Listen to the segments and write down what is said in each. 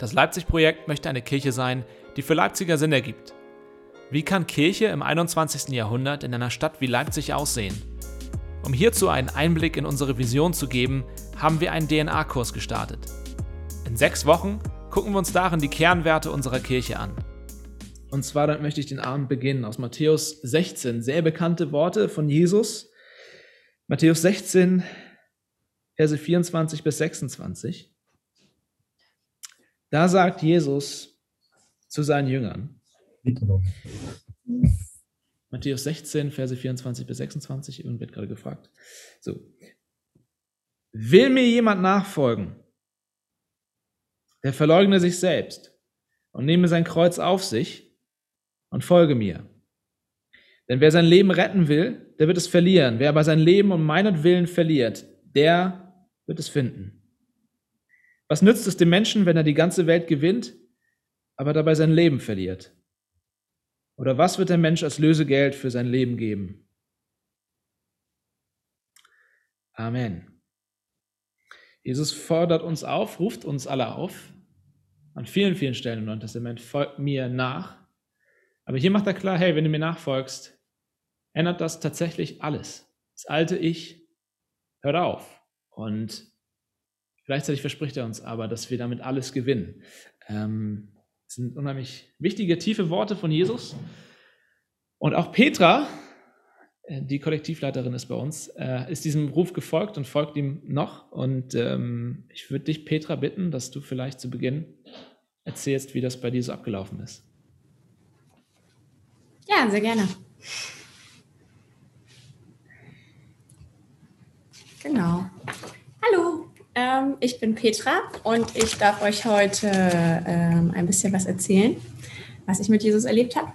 Das Leipzig-Projekt möchte eine Kirche sein, die für Leipziger Sinn ergibt. Wie kann Kirche im 21. Jahrhundert in einer Stadt wie Leipzig aussehen? Um hierzu einen Einblick in unsere Vision zu geben, haben wir einen DNA-Kurs gestartet. In sechs Wochen gucken wir uns darin die Kernwerte unserer Kirche an. Und zwar damit möchte ich den Abend beginnen aus Matthäus 16, sehr bekannte Worte von Jesus. Matthäus 16, Verse 24 bis 26. Da sagt Jesus zu seinen Jüngern. Matthäus 16, Verse 24 bis 26, irgend wird gerade gefragt. So. Will mir jemand nachfolgen, der verleugne sich selbst und nehme sein Kreuz auf sich und folge mir. Denn wer sein Leben retten will, der wird es verlieren. Wer aber sein Leben um meinetwillen verliert, der wird es finden. Was nützt es dem Menschen, wenn er die ganze Welt gewinnt, aber dabei sein Leben verliert? Oder was wird der Mensch als Lösegeld für sein Leben geben? Amen. Jesus fordert uns auf, ruft uns alle auf, an vielen, vielen Stellen im Neuen Testament, folgt mir nach. Aber hier macht er klar, hey, wenn du mir nachfolgst, ändert das tatsächlich alles. Das alte Ich hört auf. Und Gleichzeitig verspricht er uns aber, dass wir damit alles gewinnen. Ähm, das sind unheimlich wichtige, tiefe Worte von Jesus. Und auch Petra, äh, die Kollektivleiterin ist bei uns, äh, ist diesem Ruf gefolgt und folgt ihm noch. Und ähm, ich würde dich, Petra, bitten, dass du vielleicht zu Beginn erzählst, wie das bei dir so abgelaufen ist. Ja, sehr gerne. Genau. Ähm, ich bin Petra und ich darf euch heute ähm, ein bisschen was erzählen, was ich mit Jesus erlebt habe.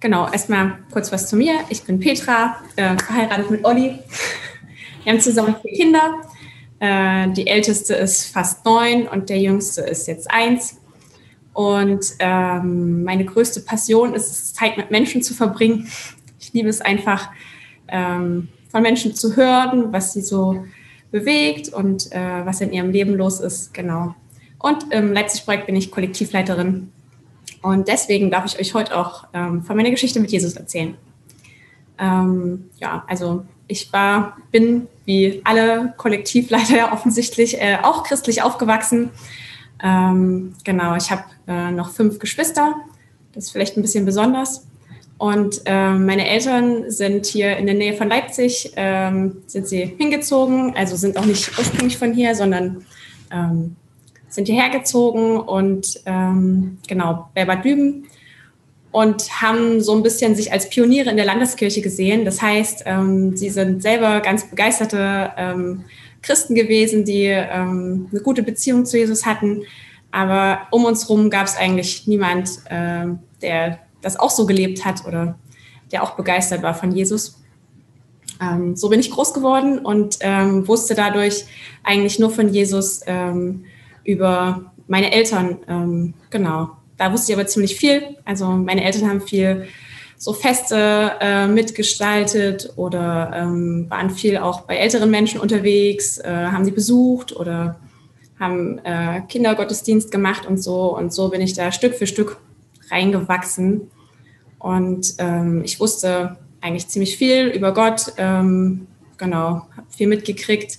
Genau, erstmal kurz was zu mir. Ich bin Petra, äh, verheiratet mit Olli. Wir haben zusammen vier Kinder. Äh, die älteste ist fast neun und der jüngste ist jetzt eins. Und ähm, meine größte Passion ist es, Zeit mit Menschen zu verbringen. Ich liebe es einfach, ähm, von Menschen zu hören, was sie so bewegt und äh, was in ihrem Leben los ist. Genau. Und im Leipzig-Projekt bin ich Kollektivleiterin. Und deswegen darf ich euch heute auch ähm, von meiner Geschichte mit Jesus erzählen. Ähm, ja, also ich war, bin wie alle Kollektivleiter ja offensichtlich äh, auch christlich aufgewachsen. Ähm, genau, ich habe äh, noch fünf Geschwister. Das ist vielleicht ein bisschen besonders. Und ähm, meine Eltern sind hier in der Nähe von Leipzig, ähm, sind sie hingezogen, also sind auch nicht ursprünglich von hier, sondern ähm, sind hierher gezogen und ähm, genau bei Bad Lüben und haben so ein bisschen sich als Pioniere in der Landeskirche gesehen. Das heißt, ähm, sie sind selber ganz begeisterte ähm, Christen gewesen, die ähm, eine gute Beziehung zu Jesus hatten. Aber um uns herum gab es eigentlich niemand, äh, der das auch so gelebt hat oder der auch begeistert war von Jesus. Ähm, so bin ich groß geworden und ähm, wusste dadurch eigentlich nur von Jesus ähm, über meine Eltern. Ähm, genau, da wusste ich aber ziemlich viel. Also meine Eltern haben viel so Feste äh, mitgestaltet oder ähm, waren viel auch bei älteren Menschen unterwegs, äh, haben sie besucht oder haben äh, Kindergottesdienst gemacht und so. Und so bin ich da Stück für Stück reingewachsen. Und ähm, ich wusste eigentlich ziemlich viel über Gott, ähm, genau, habe viel mitgekriegt,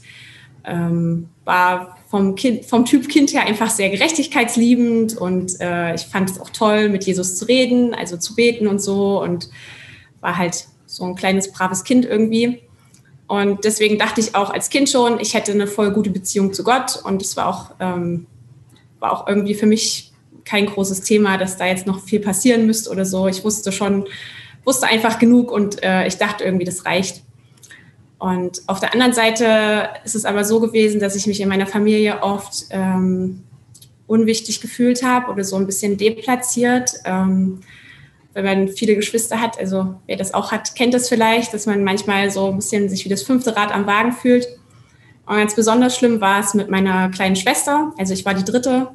ähm, war vom, kind, vom Typ Kind her einfach sehr gerechtigkeitsliebend und äh, ich fand es auch toll, mit Jesus zu reden, also zu beten und so und war halt so ein kleines, braves Kind irgendwie. Und deswegen dachte ich auch als Kind schon, ich hätte eine voll gute Beziehung zu Gott und es war auch, ähm, war auch irgendwie für mich kein großes Thema, dass da jetzt noch viel passieren müsste oder so. Ich wusste schon, wusste einfach genug und äh, ich dachte irgendwie, das reicht. Und auf der anderen Seite ist es aber so gewesen, dass ich mich in meiner Familie oft ähm, unwichtig gefühlt habe oder so ein bisschen deplatziert. Ähm, wenn man viele Geschwister hat, also wer das auch hat, kennt das vielleicht, dass man manchmal so ein bisschen sich wie das fünfte Rad am Wagen fühlt. Und ganz besonders schlimm war es mit meiner kleinen Schwester. Also ich war die dritte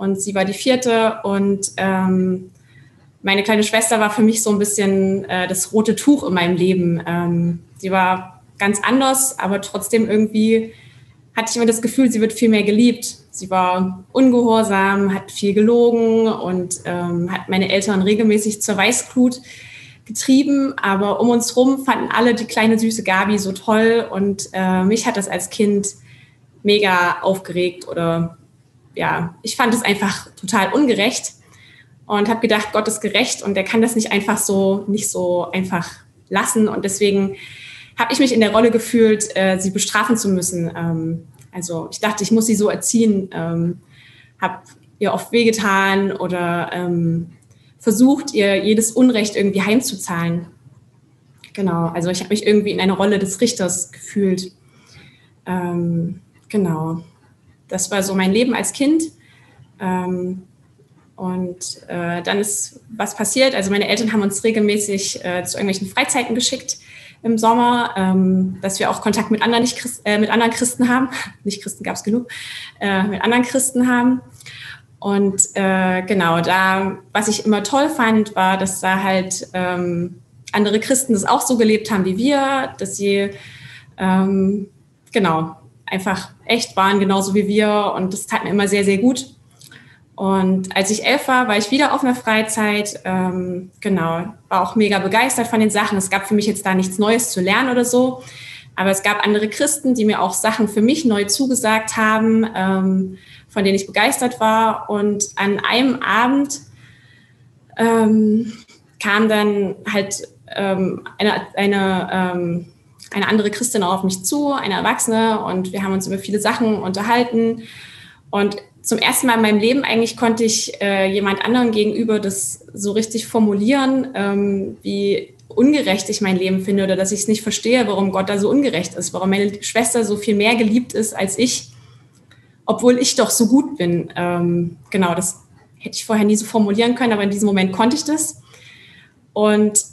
und sie war die vierte und ähm, meine kleine Schwester war für mich so ein bisschen äh, das rote Tuch in meinem Leben. Ähm, sie war ganz anders, aber trotzdem irgendwie hatte ich immer das Gefühl, sie wird viel mehr geliebt. Sie war ungehorsam, hat viel gelogen und ähm, hat meine Eltern regelmäßig zur Weißglut getrieben. Aber um uns rum fanden alle die kleine süße Gabi so toll und äh, mich hat das als Kind mega aufgeregt oder ja, ich fand es einfach total ungerecht und habe gedacht, Gott ist gerecht und er kann das nicht einfach so, nicht so einfach lassen und deswegen habe ich mich in der Rolle gefühlt, äh, sie bestrafen zu müssen. Ähm, also ich dachte, ich muss sie so erziehen, ähm, habe ihr oft wehgetan oder ähm, versucht, ihr jedes Unrecht irgendwie heimzuzahlen. Genau, also ich habe mich irgendwie in einer Rolle des Richters gefühlt. Ähm, genau, das war so mein Leben als Kind. Ähm, und äh, dann ist was passiert. Also meine Eltern haben uns regelmäßig äh, zu irgendwelchen Freizeiten geschickt im Sommer, ähm, dass wir auch Kontakt mit anderen, nicht Christ, äh, mit anderen Christen haben. Nicht Christen gab es genug, äh, mit anderen Christen haben. Und äh, genau, da, was ich immer toll fand, war, dass da halt ähm, andere Christen das auch so gelebt haben wie wir, dass sie ähm, genau einfach echt waren, genauso wie wir. Und das tat mir immer sehr, sehr gut. Und als ich elf war, war ich wieder auf einer Freizeit. Ähm, genau, war auch mega begeistert von den Sachen. Es gab für mich jetzt da nichts Neues zu lernen oder so. Aber es gab andere Christen, die mir auch Sachen für mich neu zugesagt haben, ähm, von denen ich begeistert war. Und an einem Abend ähm, kam dann halt ähm, eine, eine, ähm, eine andere Christin auf mich zu, eine Erwachsene, und wir haben uns über viele Sachen unterhalten. Und zum ersten Mal in meinem Leben eigentlich konnte ich äh, jemand anderen gegenüber das so richtig formulieren, ähm, wie ungerecht ich mein Leben finde oder dass ich es nicht verstehe, warum Gott da so ungerecht ist, warum meine Schwester so viel mehr geliebt ist als ich, obwohl ich doch so gut bin. Ähm, genau, das hätte ich vorher nie so formulieren können, aber in diesem Moment konnte ich das. Und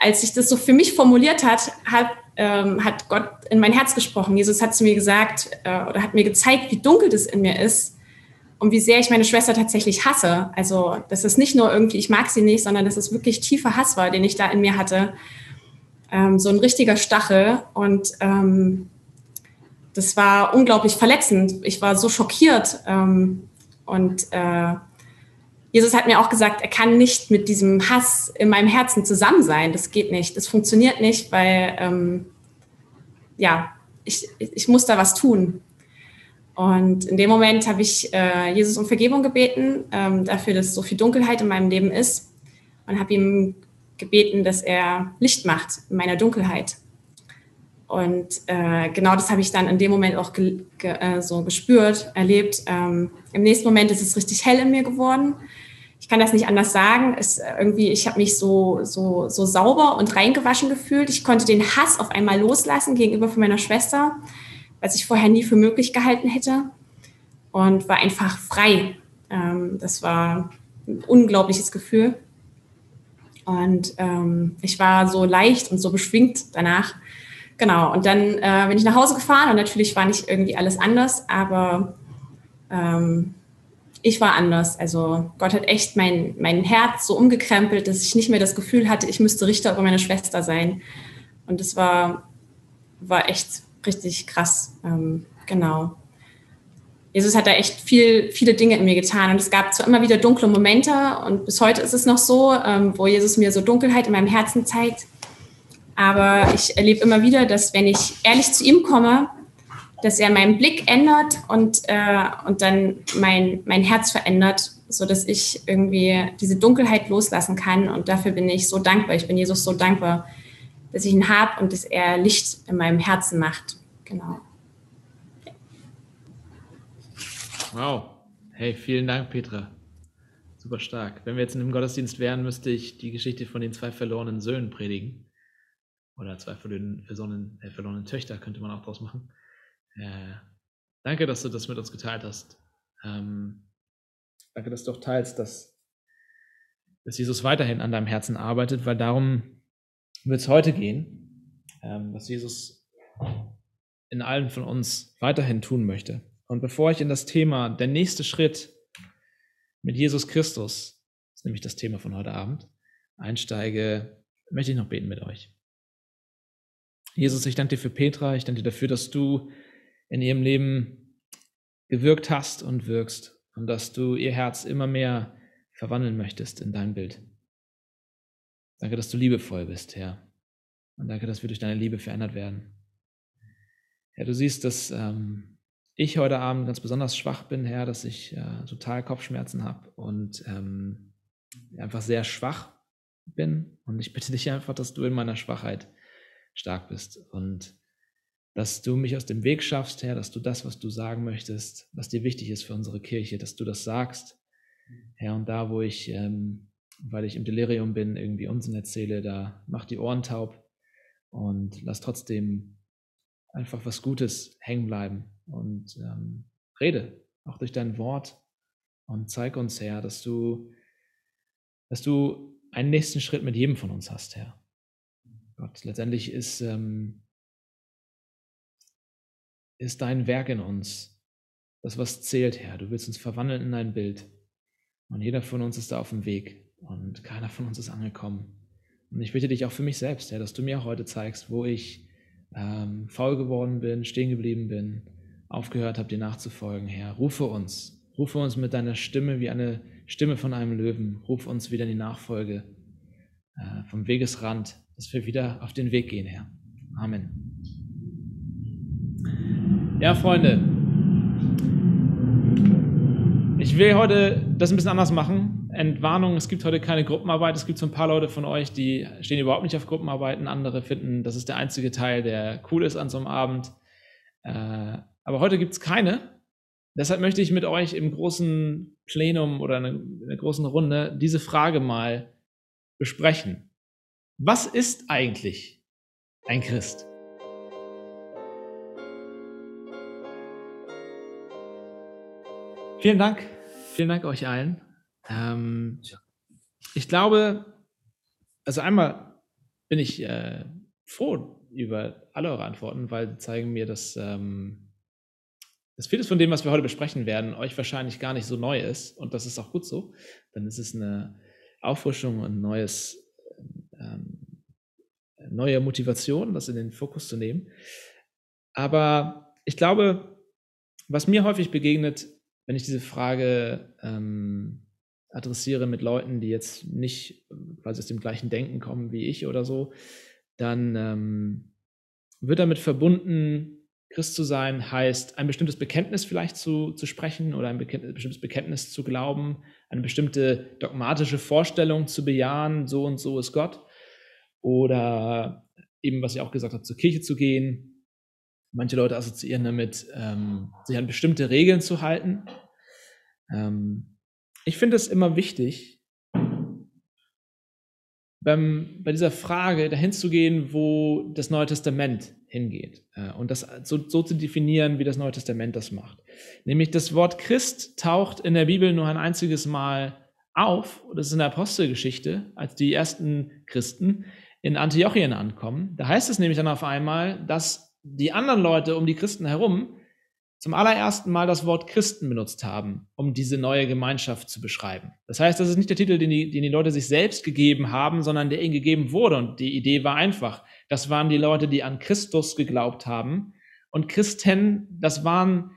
als ich das so für mich formuliert hat, hat, ähm, hat Gott in mein Herz gesprochen. Jesus hat zu mir gesagt äh, oder hat mir gezeigt, wie dunkel das in mir ist und wie sehr ich meine Schwester tatsächlich hasse. Also, dass es nicht nur irgendwie, ich mag sie nicht, sondern dass es wirklich tiefer Hass war, den ich da in mir hatte. Ähm, so ein richtiger Stachel. Und ähm, das war unglaublich verletzend. Ich war so schockiert. Ähm, und äh, Jesus hat mir auch gesagt, er kann nicht mit diesem Hass in meinem Herzen zusammen sein. Das geht nicht. Das funktioniert nicht, weil, ähm, ja, ich, ich muss da was tun. Und in dem Moment habe ich äh, Jesus um Vergebung gebeten, ähm, dafür, dass so viel Dunkelheit in meinem Leben ist. Und habe ihm gebeten, dass er Licht macht in meiner Dunkelheit. Und äh, genau das habe ich dann in dem Moment auch ge ge äh, so gespürt, erlebt. Ähm, Im nächsten Moment ist es richtig hell in mir geworden. Ich kann das nicht anders sagen. Es, irgendwie, ich habe mich so, so, so sauber und reingewaschen gefühlt. Ich konnte den Hass auf einmal loslassen gegenüber von meiner Schwester was ich vorher nie für möglich gehalten hätte und war einfach frei. Ähm, das war ein unglaubliches Gefühl. Und ähm, ich war so leicht und so beschwingt danach. Genau, und dann äh, bin ich nach Hause gefahren und natürlich war nicht irgendwie alles anders, aber ähm, ich war anders. Also Gott hat echt mein, mein Herz so umgekrempelt, dass ich nicht mehr das Gefühl hatte, ich müsste Richter über meine Schwester sein. Und das war, war echt richtig krass. Ähm, genau. Jesus hat da echt viel, viele Dinge in mir getan. Und es gab zwar immer wieder dunkle Momente und bis heute ist es noch so, ähm, wo Jesus mir so Dunkelheit in meinem Herzen zeigt. Aber ich erlebe immer wieder, dass wenn ich ehrlich zu ihm komme, dass er meinen Blick ändert und, äh, und dann mein, mein Herz verändert, sodass ich irgendwie diese Dunkelheit loslassen kann. Und dafür bin ich so dankbar. Ich bin Jesus so dankbar, dass ich ihn habe und dass er Licht in meinem Herzen macht. Genau. Wow. Hey, vielen Dank, Petra. Super stark. Wenn wir jetzt in einem Gottesdienst wären, müsste ich die Geschichte von den zwei verlorenen Söhnen predigen. Oder zwei verlorenen, äh, verlorenen Töchter könnte man auch draus machen. Äh, danke, dass du das mit uns geteilt hast. Ähm, danke, dass du auch teilst, dass, dass Jesus weiterhin an deinem Herzen arbeitet, weil darum wird es heute gehen, ähm, was Jesus in allen von uns weiterhin tun möchte. Und bevor ich in das Thema, der nächste Schritt mit Jesus Christus, das ist nämlich das Thema von heute Abend, einsteige, möchte ich noch beten mit euch. Jesus, ich danke dir für Petra, ich danke dir dafür, dass du in ihrem Leben gewirkt hast und wirkst und dass du ihr Herz immer mehr verwandeln möchtest in dein Bild. Danke, dass du liebevoll bist, Herr. Und danke, dass wir durch deine Liebe verändert werden. Herr, du siehst, dass ähm, ich heute Abend ganz besonders schwach bin, Herr, dass ich äh, total Kopfschmerzen habe und ähm, einfach sehr schwach bin. Und ich bitte dich einfach, dass du in meiner Schwachheit stark bist und dass du mich aus dem Weg schaffst, Herr, dass du das, was du sagen möchtest, was dir wichtig ist für unsere Kirche, dass du das sagst, Herr. Und da, wo ich, ähm, weil ich im Delirium bin, irgendwie Unsinn erzähle, da mach die Ohren taub und lass trotzdem einfach was Gutes hängen bleiben und ähm, rede auch durch dein Wort und zeig uns, Herr, dass du, dass du einen nächsten Schritt mit jedem von uns hast, Herr. Gott, letztendlich ist, ähm, ist dein Werk in uns das, was zählt, Herr. Du willst uns verwandeln in dein Bild. Und jeder von uns ist da auf dem Weg und keiner von uns ist angekommen. Und ich bitte dich auch für mich selbst, Herr, dass du mir heute zeigst, wo ich ähm, faul geworden bin, stehen geblieben bin, aufgehört habe, dir nachzufolgen, Herr. Rufe uns, rufe uns mit deiner Stimme wie eine Stimme von einem Löwen. Ruf uns wieder in die Nachfolge äh, vom Wegesrand, dass wir wieder auf den Weg gehen, Herr. Amen. Ja, Freunde, ich will heute das ein bisschen anders machen. Entwarnung, es gibt heute keine Gruppenarbeit. Es gibt so ein paar Leute von euch, die stehen überhaupt nicht auf Gruppenarbeiten. Andere finden, das ist der einzige Teil, der cool ist an so einem Abend. Äh, aber heute gibt es keine. Deshalb möchte ich mit euch im großen Plenum oder in einer großen Runde diese Frage mal besprechen. Was ist eigentlich ein Christ? Vielen Dank. Vielen Dank euch allen. Ähm, ich glaube, also einmal bin ich äh, froh über alle eure Antworten, weil sie zeigen mir, dass, ähm, dass vieles von dem, was wir heute besprechen werden, euch wahrscheinlich gar nicht so neu ist. Und das ist auch gut so. Dann ist es eine Auffrischung und neues, ähm, neue Motivation, das in den Fokus zu nehmen. Aber ich glaube, was mir häufig begegnet, wenn ich diese Frage ähm, adressiere mit Leuten, die jetzt nicht quasi aus dem gleichen Denken kommen wie ich oder so, dann ähm, wird damit verbunden, Christ zu sein heißt, ein bestimmtes Bekenntnis vielleicht zu, zu sprechen oder ein bestimmtes Bekenntnis zu glauben, eine bestimmte dogmatische Vorstellung zu bejahen, so und so ist Gott. Oder eben, was ich auch gesagt habe, zur Kirche zu gehen, Manche Leute assoziieren damit, ähm, sich an bestimmte Regeln zu halten. Ähm, ich finde es immer wichtig, beim, bei dieser Frage dahin zu gehen, wo das Neue Testament hingeht äh, und das so, so, zu definieren, wie das Neue Testament das macht. Nämlich das Wort Christ taucht in der Bibel nur ein einziges Mal auf, das ist in der Apostelgeschichte, als die ersten Christen in Antiochien ankommen. Da heißt es nämlich dann auf einmal, dass die anderen Leute um die Christen herum zum allerersten Mal das Wort Christen benutzt haben, um diese neue Gemeinschaft zu beschreiben. Das heißt, das ist nicht der Titel, den die, den die Leute sich selbst gegeben haben, sondern der ihnen gegeben wurde. Und die Idee war einfach. Das waren die Leute, die an Christus geglaubt haben. Und Christen, das waren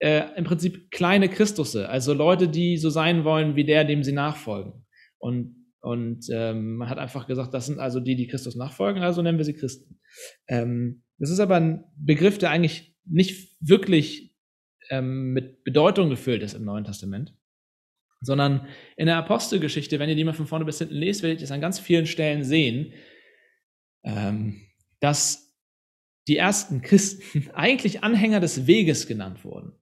äh, im Prinzip kleine Christusse, also Leute, die so sein wollen wie der, dem sie nachfolgen. Und, und ähm, man hat einfach gesagt, das sind also die, die Christus nachfolgen, also nennen wir sie Christen. Ähm, das ist aber ein Begriff, der eigentlich nicht wirklich ähm, mit Bedeutung gefüllt ist im Neuen Testament, sondern in der Apostelgeschichte, wenn ihr die mal von vorne bis hinten lest, werdet ihr es an ganz vielen Stellen sehen, ähm, dass die ersten Christen eigentlich Anhänger des Weges genannt wurden.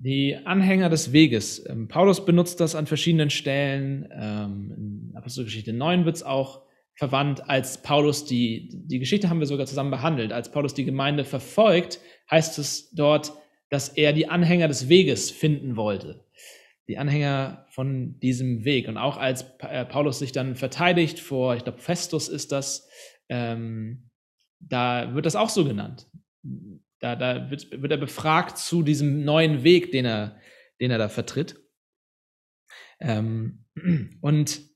Die Anhänger des Weges. Ähm, Paulus benutzt das an verschiedenen Stellen. Ähm, in Apostelgeschichte 9 wird es auch verwandt, als Paulus die, die Geschichte haben wir sogar zusammen behandelt, als Paulus die Gemeinde verfolgt, heißt es dort, dass er die Anhänger des Weges finden wollte. Die Anhänger von diesem Weg. Und auch als äh, Paulus sich dann verteidigt vor, ich glaube, Festus ist das, ähm, da wird das auch so genannt. Da, da wird, wird er befragt zu diesem neuen Weg, den er, den er da vertritt. Ähm, und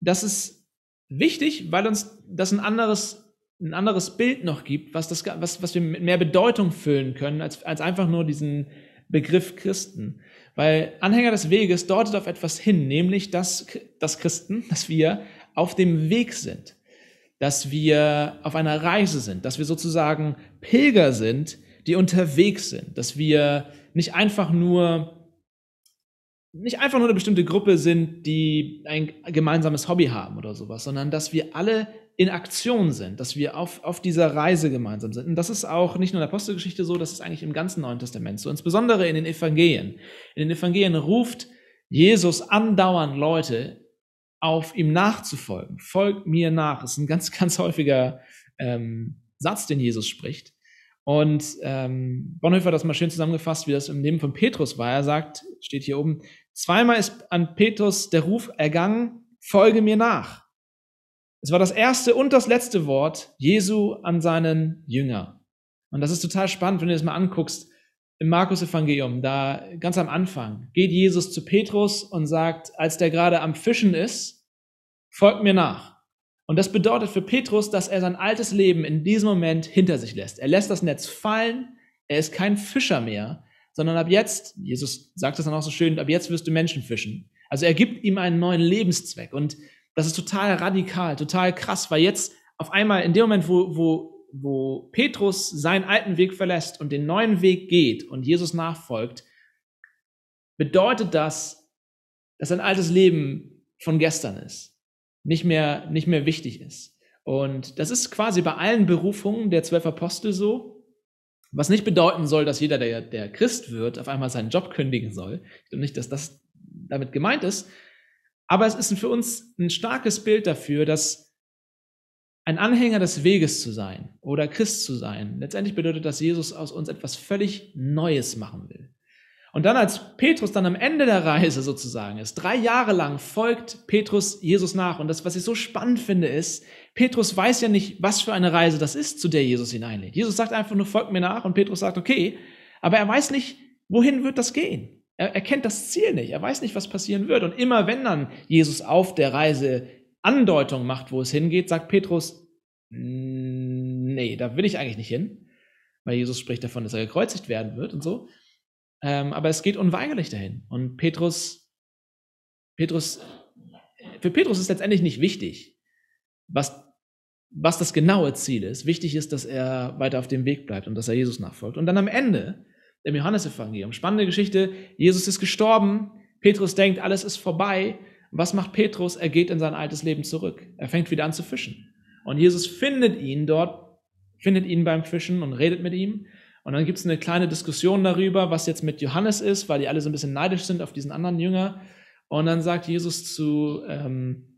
das ist wichtig, weil uns das ein anderes ein anderes Bild noch gibt, was, das, was, was wir mit mehr Bedeutung füllen können, als, als einfach nur diesen Begriff Christen. Weil Anhänger des Weges deutet auf etwas hin, nämlich dass, dass Christen, dass wir auf dem Weg sind, dass wir auf einer Reise sind, dass wir sozusagen Pilger sind, die unterwegs sind, dass wir nicht einfach nur nicht einfach nur eine bestimmte Gruppe sind, die ein gemeinsames Hobby haben oder sowas, sondern dass wir alle in Aktion sind, dass wir auf, auf dieser Reise gemeinsam sind. Und das ist auch nicht nur in der Apostelgeschichte so, das ist eigentlich im ganzen Neuen Testament so, insbesondere in den Evangelien. In den Evangelien ruft Jesus andauernd Leute auf, ihm nachzufolgen. Folgt mir nach. Das ist ein ganz, ganz häufiger ähm, Satz, den Jesus spricht. Und ähm, Bonhoeffer hat das mal schön zusammengefasst, wie das im Leben von Petrus war. Er sagt, steht hier oben, zweimal ist an Petrus der Ruf ergangen, folge mir nach. Es war das erste und das letzte Wort Jesu an seinen Jünger. Und das ist total spannend, wenn du das mal anguckst. Im Markus-Evangelium, da ganz am Anfang, geht Jesus zu Petrus und sagt, als der gerade am Fischen ist, folgt mir nach. Und das bedeutet für Petrus, dass er sein altes Leben in diesem Moment hinter sich lässt. Er lässt das Netz fallen, er ist kein Fischer mehr, sondern ab jetzt, Jesus sagt das dann auch so schön, ab jetzt wirst du Menschen fischen. Also er gibt ihm einen neuen Lebenszweck. Und das ist total radikal, total krass, weil jetzt auf einmal in dem Moment, wo, wo, wo Petrus seinen alten Weg verlässt und den neuen Weg geht und Jesus nachfolgt, bedeutet das, dass sein altes Leben von gestern ist, nicht mehr, nicht mehr wichtig ist. Und das ist quasi bei allen Berufungen der zwölf Apostel so, was nicht bedeuten soll, dass jeder, der, der Christ wird, auf einmal seinen Job kündigen soll. Ich glaube nicht, dass das damit gemeint ist, aber es ist für uns ein starkes Bild dafür, dass ein Anhänger des Weges zu sein oder Christ zu sein, letztendlich bedeutet, dass Jesus aus uns etwas völlig Neues machen will. Und dann, als Petrus dann am Ende der Reise sozusagen ist, drei Jahre lang folgt Petrus Jesus nach. Und das, was ich so spannend finde, ist, Petrus weiß ja nicht, was für eine Reise das ist, zu der Jesus ihn einlädt. Jesus sagt einfach nur, folgt mir nach. Und Petrus sagt, okay. Aber er weiß nicht, wohin wird das gehen? Er, er kennt das Ziel nicht. Er weiß nicht, was passieren wird. Und immer wenn dann Jesus auf der Reise Andeutung macht, wo es hingeht, sagt Petrus, nee, da will ich eigentlich nicht hin. Weil Jesus spricht davon, dass er gekreuzigt werden wird und so. Ähm, aber es geht unweigerlich dahin. Und Petrus, Petrus, für Petrus ist letztendlich nicht wichtig, was, was das genaue Ziel ist. Wichtig ist, dass er weiter auf dem Weg bleibt und dass er Jesus nachfolgt. Und dann am Ende im Johannesevangelium. Spannende Geschichte. Jesus ist gestorben. Petrus denkt, alles ist vorbei. Was macht Petrus? Er geht in sein altes Leben zurück. Er fängt wieder an zu fischen. Und Jesus findet ihn dort, findet ihn beim Fischen und redet mit ihm. Und dann gibt es eine kleine Diskussion darüber, was jetzt mit Johannes ist, weil die alle so ein bisschen neidisch sind auf diesen anderen Jünger. Und dann sagt Jesus zu ähm,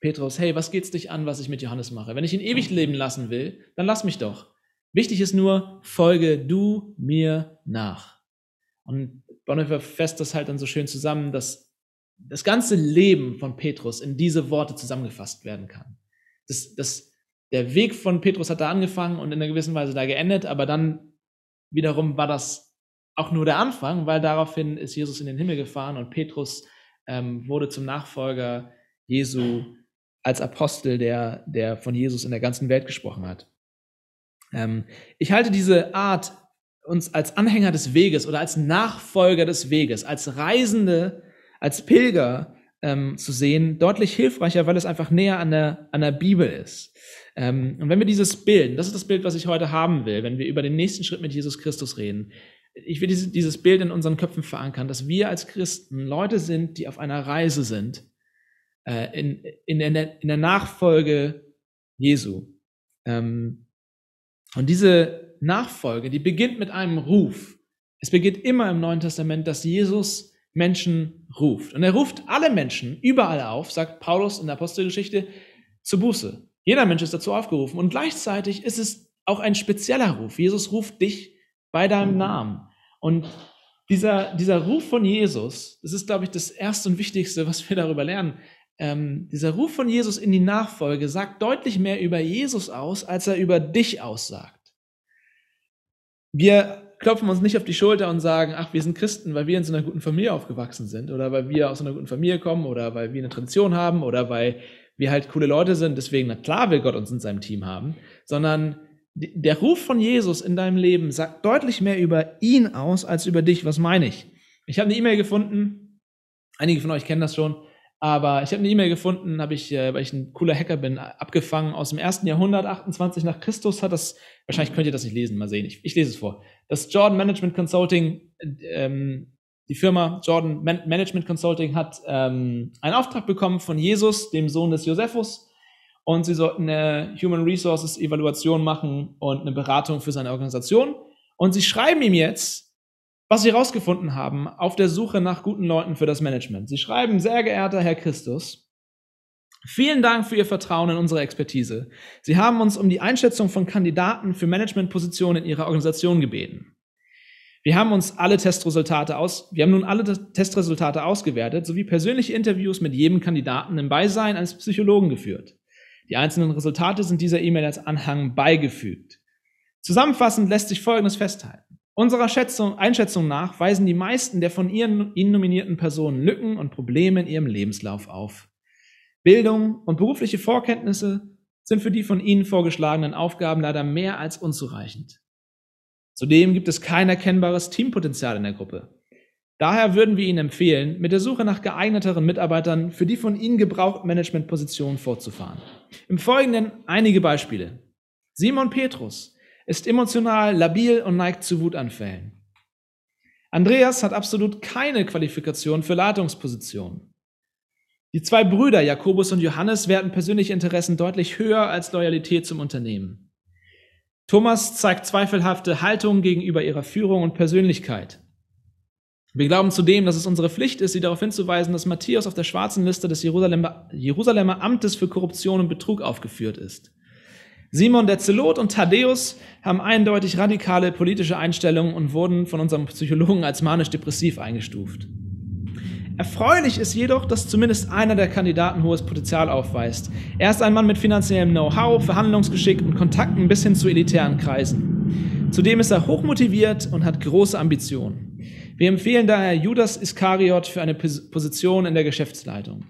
Petrus, hey, was geht's dich an, was ich mit Johannes mache? Wenn ich ihn ewig leben lassen will, dann lass mich doch. Wichtig ist nur, folge du mir nach. Und Bonhoeffer fasst das halt dann so schön zusammen, dass das ganze Leben von Petrus in diese Worte zusammengefasst werden kann. Das, das, der Weg von Petrus hat da angefangen und in einer gewissen Weise da geendet, aber dann wiederum war das auch nur der Anfang, weil daraufhin ist Jesus in den Himmel gefahren und Petrus ähm, wurde zum Nachfolger Jesu als Apostel, der, der von Jesus in der ganzen Welt gesprochen hat. Ähm, ich halte diese Art, uns als Anhänger des Weges oder als Nachfolger des Weges, als Reisende, als Pilger ähm, zu sehen, deutlich hilfreicher, weil es einfach näher an der, an der Bibel ist. Ähm, und wenn wir dieses Bild, das ist das Bild, was ich heute haben will, wenn wir über den nächsten Schritt mit Jesus Christus reden, ich will dieses, dieses Bild in unseren Köpfen verankern, dass wir als Christen Leute sind, die auf einer Reise sind, äh, in, in, in, der, in der Nachfolge Jesu. Ähm, und diese Nachfolge, die beginnt mit einem Ruf. Es beginnt immer im Neuen Testament, dass Jesus Menschen ruft. Und er ruft alle Menschen überall auf, sagt Paulus in der Apostelgeschichte, zur Buße. Jeder Mensch ist dazu aufgerufen. Und gleichzeitig ist es auch ein spezieller Ruf. Jesus ruft dich bei deinem Namen. Und dieser, dieser Ruf von Jesus, das ist, glaube ich, das Erste und Wichtigste, was wir darüber lernen ähm, dieser Ruf von Jesus in die Nachfolge sagt deutlich mehr über Jesus aus, als er über dich aussagt. Wir klopfen uns nicht auf die Schulter und sagen, ach, wir sind Christen, weil wir in so einer guten Familie aufgewachsen sind oder weil wir aus einer guten Familie kommen oder weil wir eine Tradition haben oder weil wir halt coole Leute sind, deswegen, na klar will Gott uns in seinem Team haben, sondern der Ruf von Jesus in deinem Leben sagt deutlich mehr über ihn aus als über dich. Was meine ich? Ich habe eine E-Mail gefunden, einige von euch kennen das schon, aber ich habe eine E-Mail gefunden, habe ich, äh, weil ich ein cooler Hacker bin, abgefangen aus dem ersten Jahrhundert, 28 nach Christus hat das, wahrscheinlich könnt ihr das nicht lesen, mal sehen, ich, ich lese es vor. Das Jordan Management Consulting, ähm, die Firma Jordan Man Management Consulting hat ähm, einen Auftrag bekommen von Jesus, dem Sohn des Josephus, und sie sollten eine Human Resources Evaluation machen und eine Beratung für seine Organisation. Und sie schreiben ihm jetzt, was sie herausgefunden haben auf der Suche nach guten Leuten für das Management. Sie schreiben, sehr geehrter Herr Christus, vielen Dank für Ihr Vertrauen in unsere Expertise. Sie haben uns um die Einschätzung von Kandidaten für Managementpositionen in Ihrer Organisation gebeten. Wir haben uns alle Testresultate aus, wir haben nun alle Testresultate ausgewertet, sowie persönliche Interviews mit jedem Kandidaten im Beisein eines Psychologen geführt. Die einzelnen Resultate sind dieser E-Mail als Anhang beigefügt. Zusammenfassend lässt sich Folgendes festhalten. Unserer Schätzung, Einschätzung nach weisen die meisten der von ihren, Ihnen nominierten Personen Lücken und Probleme in ihrem Lebenslauf auf. Bildung und berufliche Vorkenntnisse sind für die von Ihnen vorgeschlagenen Aufgaben leider mehr als unzureichend. Zudem gibt es kein erkennbares Teampotenzial in der Gruppe. Daher würden wir Ihnen empfehlen, mit der Suche nach geeigneteren Mitarbeitern für die von Ihnen gebrauchten Managementpositionen fortzufahren. Im Folgenden einige Beispiele. Simon Petrus ist emotional labil und neigt zu Wutanfällen. Andreas hat absolut keine Qualifikation für Leitungspositionen. Die zwei Brüder Jakobus und Johannes werten persönliche Interessen deutlich höher als Loyalität zum Unternehmen. Thomas zeigt zweifelhafte Haltung gegenüber ihrer Führung und Persönlichkeit. Wir glauben zudem, dass es unsere Pflicht ist, sie darauf hinzuweisen, dass Matthäus auf der schwarzen Liste des Jerusalemer, Jerusalemer Amtes für Korruption und Betrug aufgeführt ist. Simon der Zelot und Thaddäus haben eindeutig radikale politische Einstellungen und wurden von unserem Psychologen als manisch-depressiv eingestuft. Erfreulich ist jedoch, dass zumindest einer der Kandidaten hohes Potenzial aufweist. Er ist ein Mann mit finanziellem Know-how, Verhandlungsgeschick und Kontakten bis hin zu elitären Kreisen. Zudem ist er hochmotiviert und hat große Ambitionen. Wir empfehlen daher Judas Iskariot für eine Position in der Geschäftsleitung.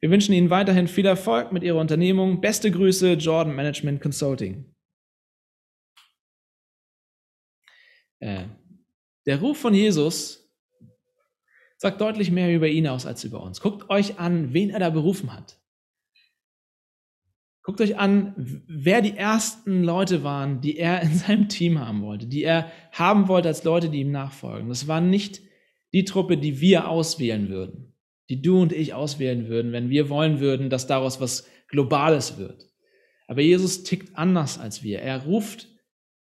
Wir wünschen Ihnen weiterhin viel Erfolg mit Ihrer Unternehmung. Beste Grüße, Jordan Management Consulting. Äh, der Ruf von Jesus sagt deutlich mehr über ihn aus als über uns. Guckt euch an, wen er da berufen hat. Guckt euch an, wer die ersten Leute waren, die er in seinem Team haben wollte, die er haben wollte als Leute, die ihm nachfolgen. Das war nicht die Truppe, die wir auswählen würden, die du und ich auswählen würden, wenn wir wollen würden, dass daraus was Globales wird. Aber Jesus tickt anders als wir. Er ruft,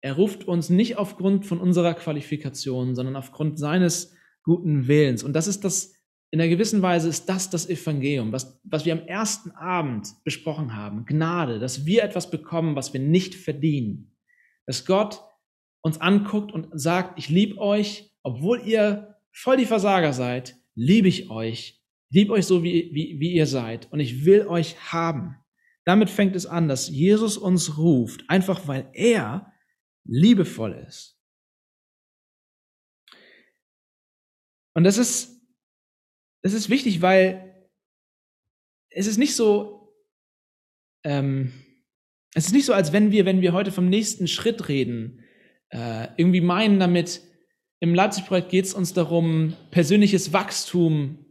er ruft uns nicht aufgrund von unserer Qualifikation, sondern aufgrund seines guten Willens. Und das ist das in einer gewissen Weise ist das das Evangelium, was, was wir am ersten Abend besprochen haben. Gnade, dass wir etwas bekommen, was wir nicht verdienen. Dass Gott uns anguckt und sagt, ich liebe euch, obwohl ihr voll die Versager seid, liebe ich euch, liebe euch so, wie, wie, wie ihr seid und ich will euch haben. Damit fängt es an, dass Jesus uns ruft, einfach weil er liebevoll ist. Und das ist das ist wichtig, weil es ist nicht so, ähm, es ist nicht so, als wenn wir, wenn wir heute vom nächsten Schritt reden, äh, irgendwie meinen damit, im Leipzig-Projekt geht es uns darum, persönliches Wachstum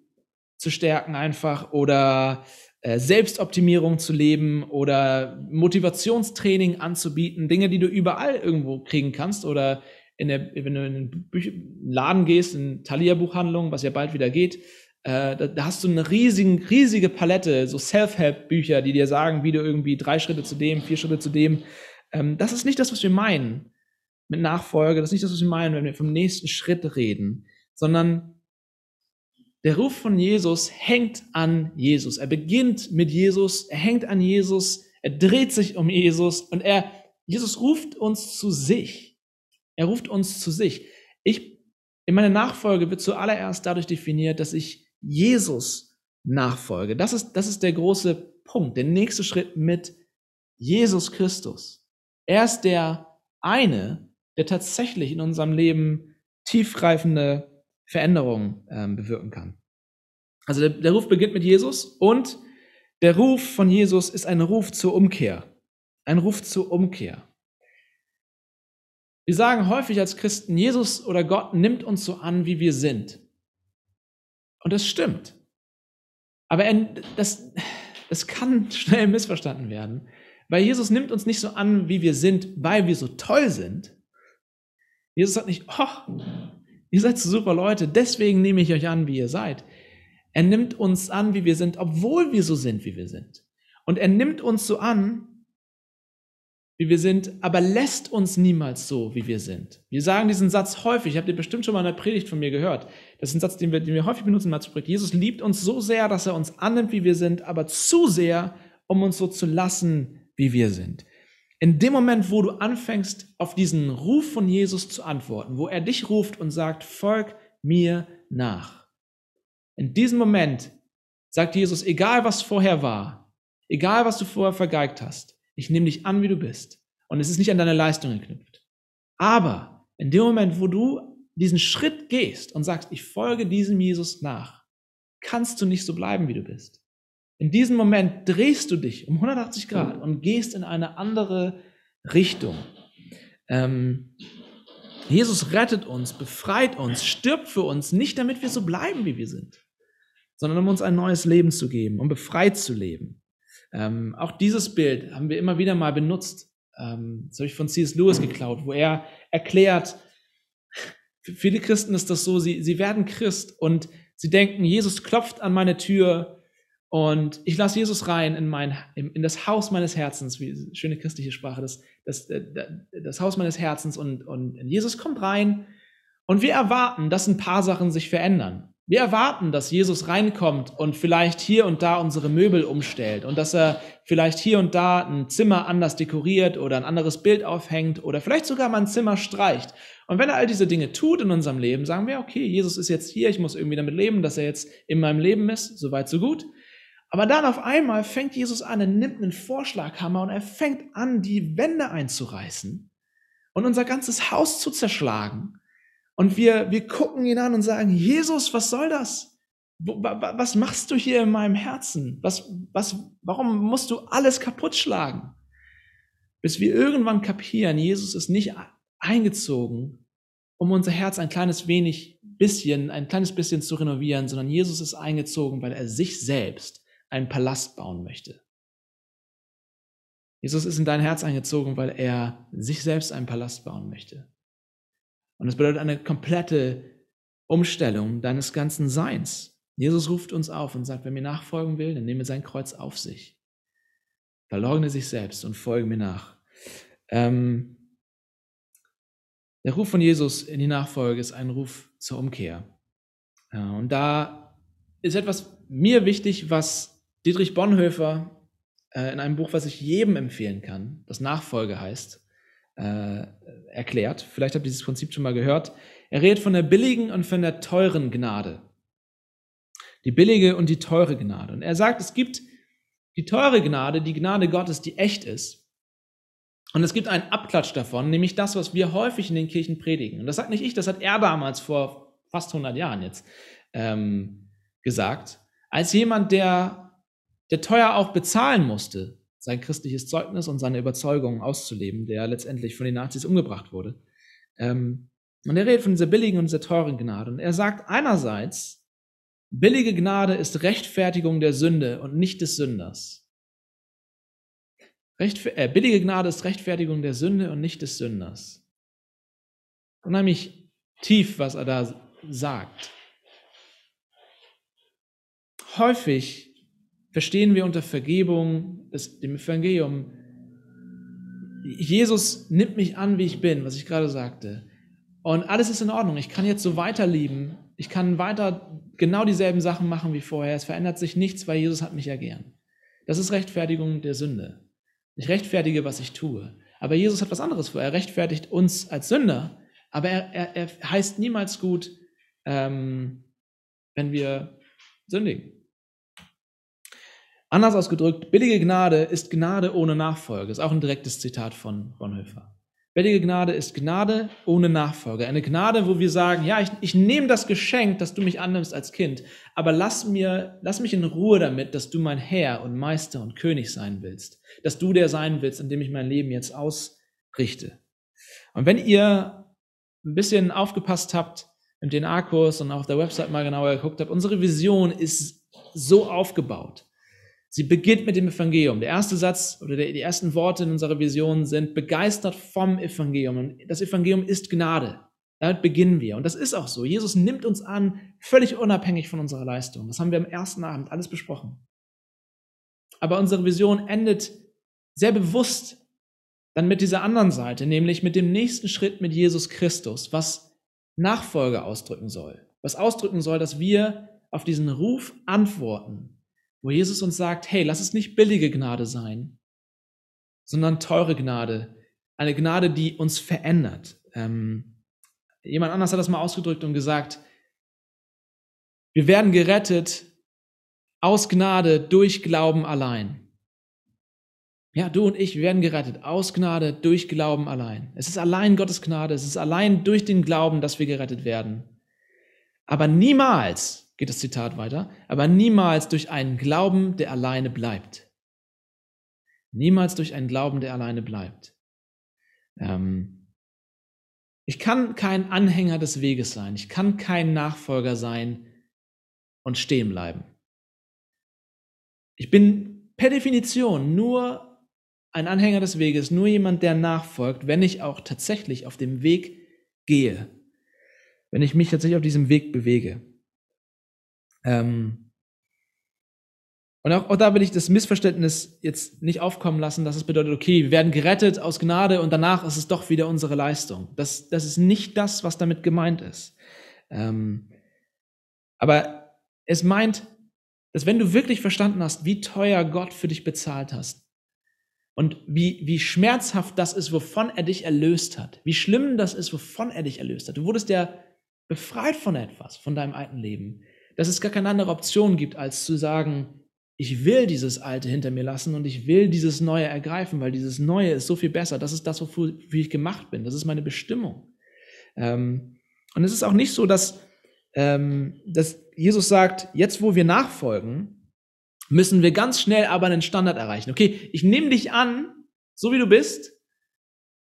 zu stärken einfach oder äh, Selbstoptimierung zu leben oder Motivationstraining anzubieten, Dinge, die du überall irgendwo kriegen kannst oder in der, wenn du in den Laden gehst, in Thalia-Buchhandlung, was ja bald wieder geht, äh, da, da, hast du eine riesige, riesige Palette, so Self-Help-Bücher, die dir sagen, wie du irgendwie drei Schritte zu dem, vier Schritte zu dem. Ähm, das ist nicht das, was wir meinen mit Nachfolge. Das ist nicht das, was wir meinen, wenn wir vom nächsten Schritt reden, sondern der Ruf von Jesus hängt an Jesus. Er beginnt mit Jesus, er hängt an Jesus, er dreht sich um Jesus und er, Jesus ruft uns zu sich. Er ruft uns zu sich. Ich, in meiner Nachfolge wird zuallererst dadurch definiert, dass ich Jesus nachfolge. Das ist, das ist der große Punkt, der nächste Schritt mit Jesus Christus. Er ist der eine, der tatsächlich in unserem Leben tiefgreifende Veränderungen ähm, bewirken kann. Also der, der Ruf beginnt mit Jesus und Der Ruf von Jesus ist ein Ruf zur Umkehr. Ein Ruf zur Umkehr. Wir sagen häufig als Christen, Jesus oder Gott nimmt uns so an, wie wir sind. Und das stimmt. Aber das, das kann schnell missverstanden werden, weil Jesus nimmt uns nicht so an, wie wir sind, weil wir so toll sind. Jesus sagt nicht, oh, ihr seid so super Leute, deswegen nehme ich euch an, wie ihr seid. Er nimmt uns an, wie wir sind, obwohl wir so sind, wie wir sind. Und er nimmt uns so an, wie wir sind, aber lässt uns niemals so, wie wir sind. Wir sagen diesen Satz häufig, habt ihr bestimmt schon mal in der Predigt von mir gehört. Das ist ein Satz, den wir, den wir häufig benutzen im Projekt. Jesus liebt uns so sehr, dass er uns annimmt, wie wir sind, aber zu sehr, um uns so zu lassen, wie wir sind. In dem Moment, wo du anfängst, auf diesen Ruf von Jesus zu antworten, wo er dich ruft und sagt, folg mir nach. In diesem Moment sagt Jesus, egal was vorher war, egal was du vorher vergeigt hast, ich nehme dich an, wie du bist. Und es ist nicht an deine Leistung geknüpft. Aber in dem Moment, wo du diesen Schritt gehst und sagst, ich folge diesem Jesus nach, kannst du nicht so bleiben, wie du bist. In diesem Moment drehst du dich um 180 Grad und gehst in eine andere Richtung. Ähm, Jesus rettet uns, befreit uns, stirbt für uns, nicht damit wir so bleiben, wie wir sind, sondern um uns ein neues Leben zu geben, um befreit zu leben. Ähm, auch dieses Bild haben wir immer wieder mal benutzt. Ähm, das habe ich von C.S. Lewis geklaut, wo er erklärt, für viele Christen ist das so, sie, sie werden Christ und sie denken, Jesus klopft an meine Tür und ich lasse Jesus rein in, mein, in das Haus meines Herzens, wie schöne christliche Sprache, das, das, äh, das Haus meines Herzens und, und Jesus kommt rein und wir erwarten, dass ein paar Sachen sich verändern. Wir erwarten, dass Jesus reinkommt und vielleicht hier und da unsere Möbel umstellt und dass er vielleicht hier und da ein Zimmer anders dekoriert oder ein anderes Bild aufhängt oder vielleicht sogar mal ein Zimmer streicht. Und wenn er all diese Dinge tut in unserem Leben, sagen wir, okay, Jesus ist jetzt hier, ich muss irgendwie damit leben, dass er jetzt in meinem Leben ist, soweit so gut. Aber dann auf einmal fängt Jesus an, er nimmt einen Vorschlaghammer und er fängt an, die Wände einzureißen und unser ganzes Haus zu zerschlagen und wir, wir gucken ihn an und sagen, Jesus, was soll das? Was machst du hier in meinem Herzen? Was, was, warum musst du alles kaputt schlagen? Bis wir irgendwann kapieren, Jesus ist nicht eingezogen, um unser Herz ein kleines wenig bisschen, ein kleines bisschen zu renovieren, sondern Jesus ist eingezogen, weil er sich selbst einen Palast bauen möchte. Jesus ist in dein Herz eingezogen, weil er sich selbst einen Palast bauen möchte. Und das bedeutet eine komplette Umstellung deines ganzen Seins. Jesus ruft uns auf und sagt, wer mir nachfolgen will, dann nehme sein Kreuz auf sich. Verleugne sich selbst und folge mir nach. Ähm, der Ruf von Jesus in die Nachfolge ist ein Ruf zur Umkehr. Ja, und da ist etwas mir wichtig, was Dietrich Bonhoeffer äh, in einem Buch, was ich jedem empfehlen kann, das Nachfolge heißt, äh, erklärt. Vielleicht habt ihr dieses Prinzip schon mal gehört. Er redet von der billigen und von der teuren Gnade. Die billige und die teure Gnade. Und er sagt, es gibt die teure Gnade, die Gnade Gottes, die echt ist. Und es gibt einen Abklatsch davon, nämlich das, was wir häufig in den Kirchen predigen. Und das sagt nicht ich, das hat er damals vor fast 100 Jahren jetzt ähm, gesagt. Als jemand, der, der teuer auch bezahlen musste, sein christliches Zeugnis und seine Überzeugungen auszuleben, der letztendlich von den Nazis umgebracht wurde. Ähm, und er redet von dieser billigen und dieser teuren Gnade. Und er sagt einerseits, billige Gnade ist Rechtfertigung der Sünde und nicht des Sünders. Recht, äh, billige Gnade ist Rechtfertigung der Sünde und nicht des Sünders. Unheimlich tief, was er da sagt. Häufig verstehen wir unter Vergebung, das, dem Evangelium, Jesus nimmt mich an, wie ich bin, was ich gerade sagte. Und alles ist in Ordnung. Ich kann jetzt so weiterlieben. Ich kann weiter genau dieselben Sachen machen wie vorher. Es verändert sich nichts, weil Jesus hat mich ja gern. Das ist Rechtfertigung der Sünde. Ich rechtfertige, was ich tue. Aber Jesus hat was anderes vor. Er rechtfertigt uns als Sünder. Aber er, er, er heißt niemals gut, ähm, wenn wir sündigen. Anders ausgedrückt, billige Gnade ist Gnade ohne Nachfolge. Ist auch ein direktes Zitat von Bonhoeffer. Billige Gnade ist Gnade ohne Nachfolge. Eine Gnade, wo wir sagen, ja, ich, ich nehme das Geschenk, dass du mich annimmst als Kind, aber lass, mir, lass mich in Ruhe damit, dass du mein Herr und Meister und König sein willst. Dass du der sein willst, in dem ich mein Leben jetzt ausrichte. Und wenn ihr ein bisschen aufgepasst habt im DNA-Kurs und auf der Website mal genauer geguckt habt, unsere Vision ist so aufgebaut, Sie beginnt mit dem Evangelium. Der erste Satz oder die ersten Worte in unserer Vision sind begeistert vom Evangelium. Und das Evangelium ist Gnade. Damit beginnen wir. Und das ist auch so. Jesus nimmt uns an, völlig unabhängig von unserer Leistung. Das haben wir am ersten Abend alles besprochen. Aber unsere Vision endet sehr bewusst dann mit dieser anderen Seite, nämlich mit dem nächsten Schritt mit Jesus Christus, was Nachfolge ausdrücken soll. Was ausdrücken soll, dass wir auf diesen Ruf antworten wo Jesus uns sagt, hey, lass es nicht billige Gnade sein, sondern teure Gnade, eine Gnade, die uns verändert. Ähm, jemand anders hat das mal ausgedrückt und gesagt, wir werden gerettet aus Gnade durch Glauben allein. Ja, du und ich, werden gerettet aus Gnade durch Glauben allein. Es ist allein Gottes Gnade, es ist allein durch den Glauben, dass wir gerettet werden. Aber niemals geht das Zitat weiter, aber niemals durch einen Glauben, der alleine bleibt. Niemals durch einen Glauben, der alleine bleibt. Ähm ich kann kein Anhänger des Weges sein. Ich kann kein Nachfolger sein und stehen bleiben. Ich bin per Definition nur ein Anhänger des Weges, nur jemand, der nachfolgt, wenn ich auch tatsächlich auf dem Weg gehe. Wenn ich mich tatsächlich auf diesem Weg bewege. Ähm, und auch, auch, da will ich das Missverständnis jetzt nicht aufkommen lassen, dass es bedeutet, okay, wir werden gerettet aus Gnade und danach ist es doch wieder unsere Leistung. Das, das ist nicht das, was damit gemeint ist. Ähm, aber es meint, dass wenn du wirklich verstanden hast, wie teuer Gott für dich bezahlt hast und wie, wie schmerzhaft das ist, wovon er dich erlöst hat, wie schlimm das ist, wovon er dich erlöst hat. Du wurdest ja befreit von etwas, von deinem alten Leben dass es gar keine andere Option gibt, als zu sagen, ich will dieses Alte hinter mir lassen und ich will dieses Neue ergreifen, weil dieses Neue ist so viel besser. Das ist das, wofür ich gemacht bin. Das ist meine Bestimmung. Ähm, und es ist auch nicht so, dass, ähm, dass Jesus sagt, jetzt wo wir nachfolgen, müssen wir ganz schnell aber einen Standard erreichen. Okay, ich nehme dich an, so wie du bist,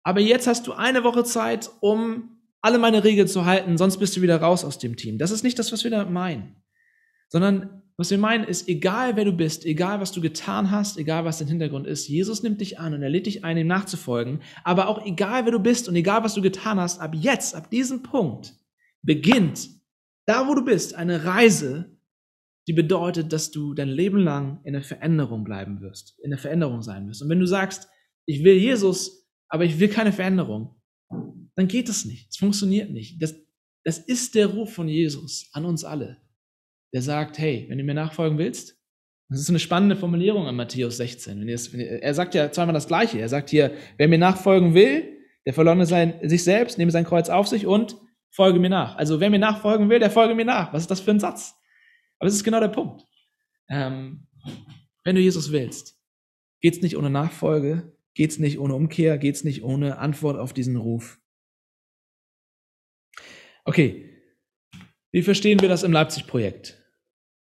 aber jetzt hast du eine Woche Zeit, um alle meine Regeln zu halten, sonst bist du wieder raus aus dem Team. Das ist nicht das, was wir da meinen. Sondern was wir meinen ist, egal wer du bist, egal was du getan hast, egal was dein Hintergrund ist, Jesus nimmt dich an und er lädt dich ein, ihm nachzufolgen. Aber auch egal wer du bist und egal was du getan hast, ab jetzt, ab diesem Punkt, beginnt da, wo du bist, eine Reise, die bedeutet, dass du dein Leben lang in der Veränderung bleiben wirst, in der Veränderung sein wirst. Und wenn du sagst, ich will Jesus, aber ich will keine Veränderung, dann geht das nicht. Es funktioniert nicht. Das, das ist der Ruf von Jesus an uns alle. Der sagt, hey, wenn du mir nachfolgen willst, das ist eine spannende Formulierung in Matthäus 16. Wenn wenn er sagt ja zweimal das Gleiche. Er sagt hier, wer mir nachfolgen will, der verlorene sein, sich selbst, nehme sein Kreuz auf sich und folge mir nach. Also wer mir nachfolgen will, der folge mir nach. Was ist das für ein Satz? Aber es ist genau der Punkt. Ähm, wenn du Jesus willst, geht's nicht ohne Nachfolge, geht's nicht ohne Umkehr, geht's nicht ohne Antwort auf diesen Ruf. Okay, wie verstehen wir das im Leipzig-Projekt?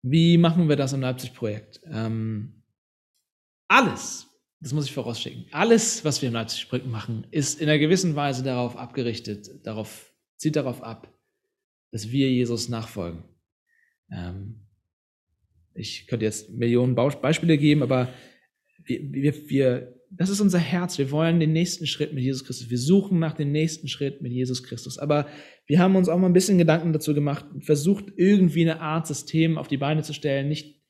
Wie machen wir das im Leipzig-Projekt? Ähm, alles, das muss ich vorausschicken, alles, was wir im Leipzig-Projekt machen, ist in einer gewissen Weise darauf abgerichtet, darauf, zieht darauf ab, dass wir Jesus nachfolgen. Ähm, ich könnte jetzt Millionen Beispiele geben, aber wir, wir, wir das ist unser Herz. Wir wollen den nächsten Schritt mit Jesus Christus. Wir suchen nach dem nächsten Schritt mit Jesus Christus. Aber wir haben uns auch mal ein bisschen Gedanken dazu gemacht und versucht, irgendwie eine Art System auf die Beine zu stellen. Nicht,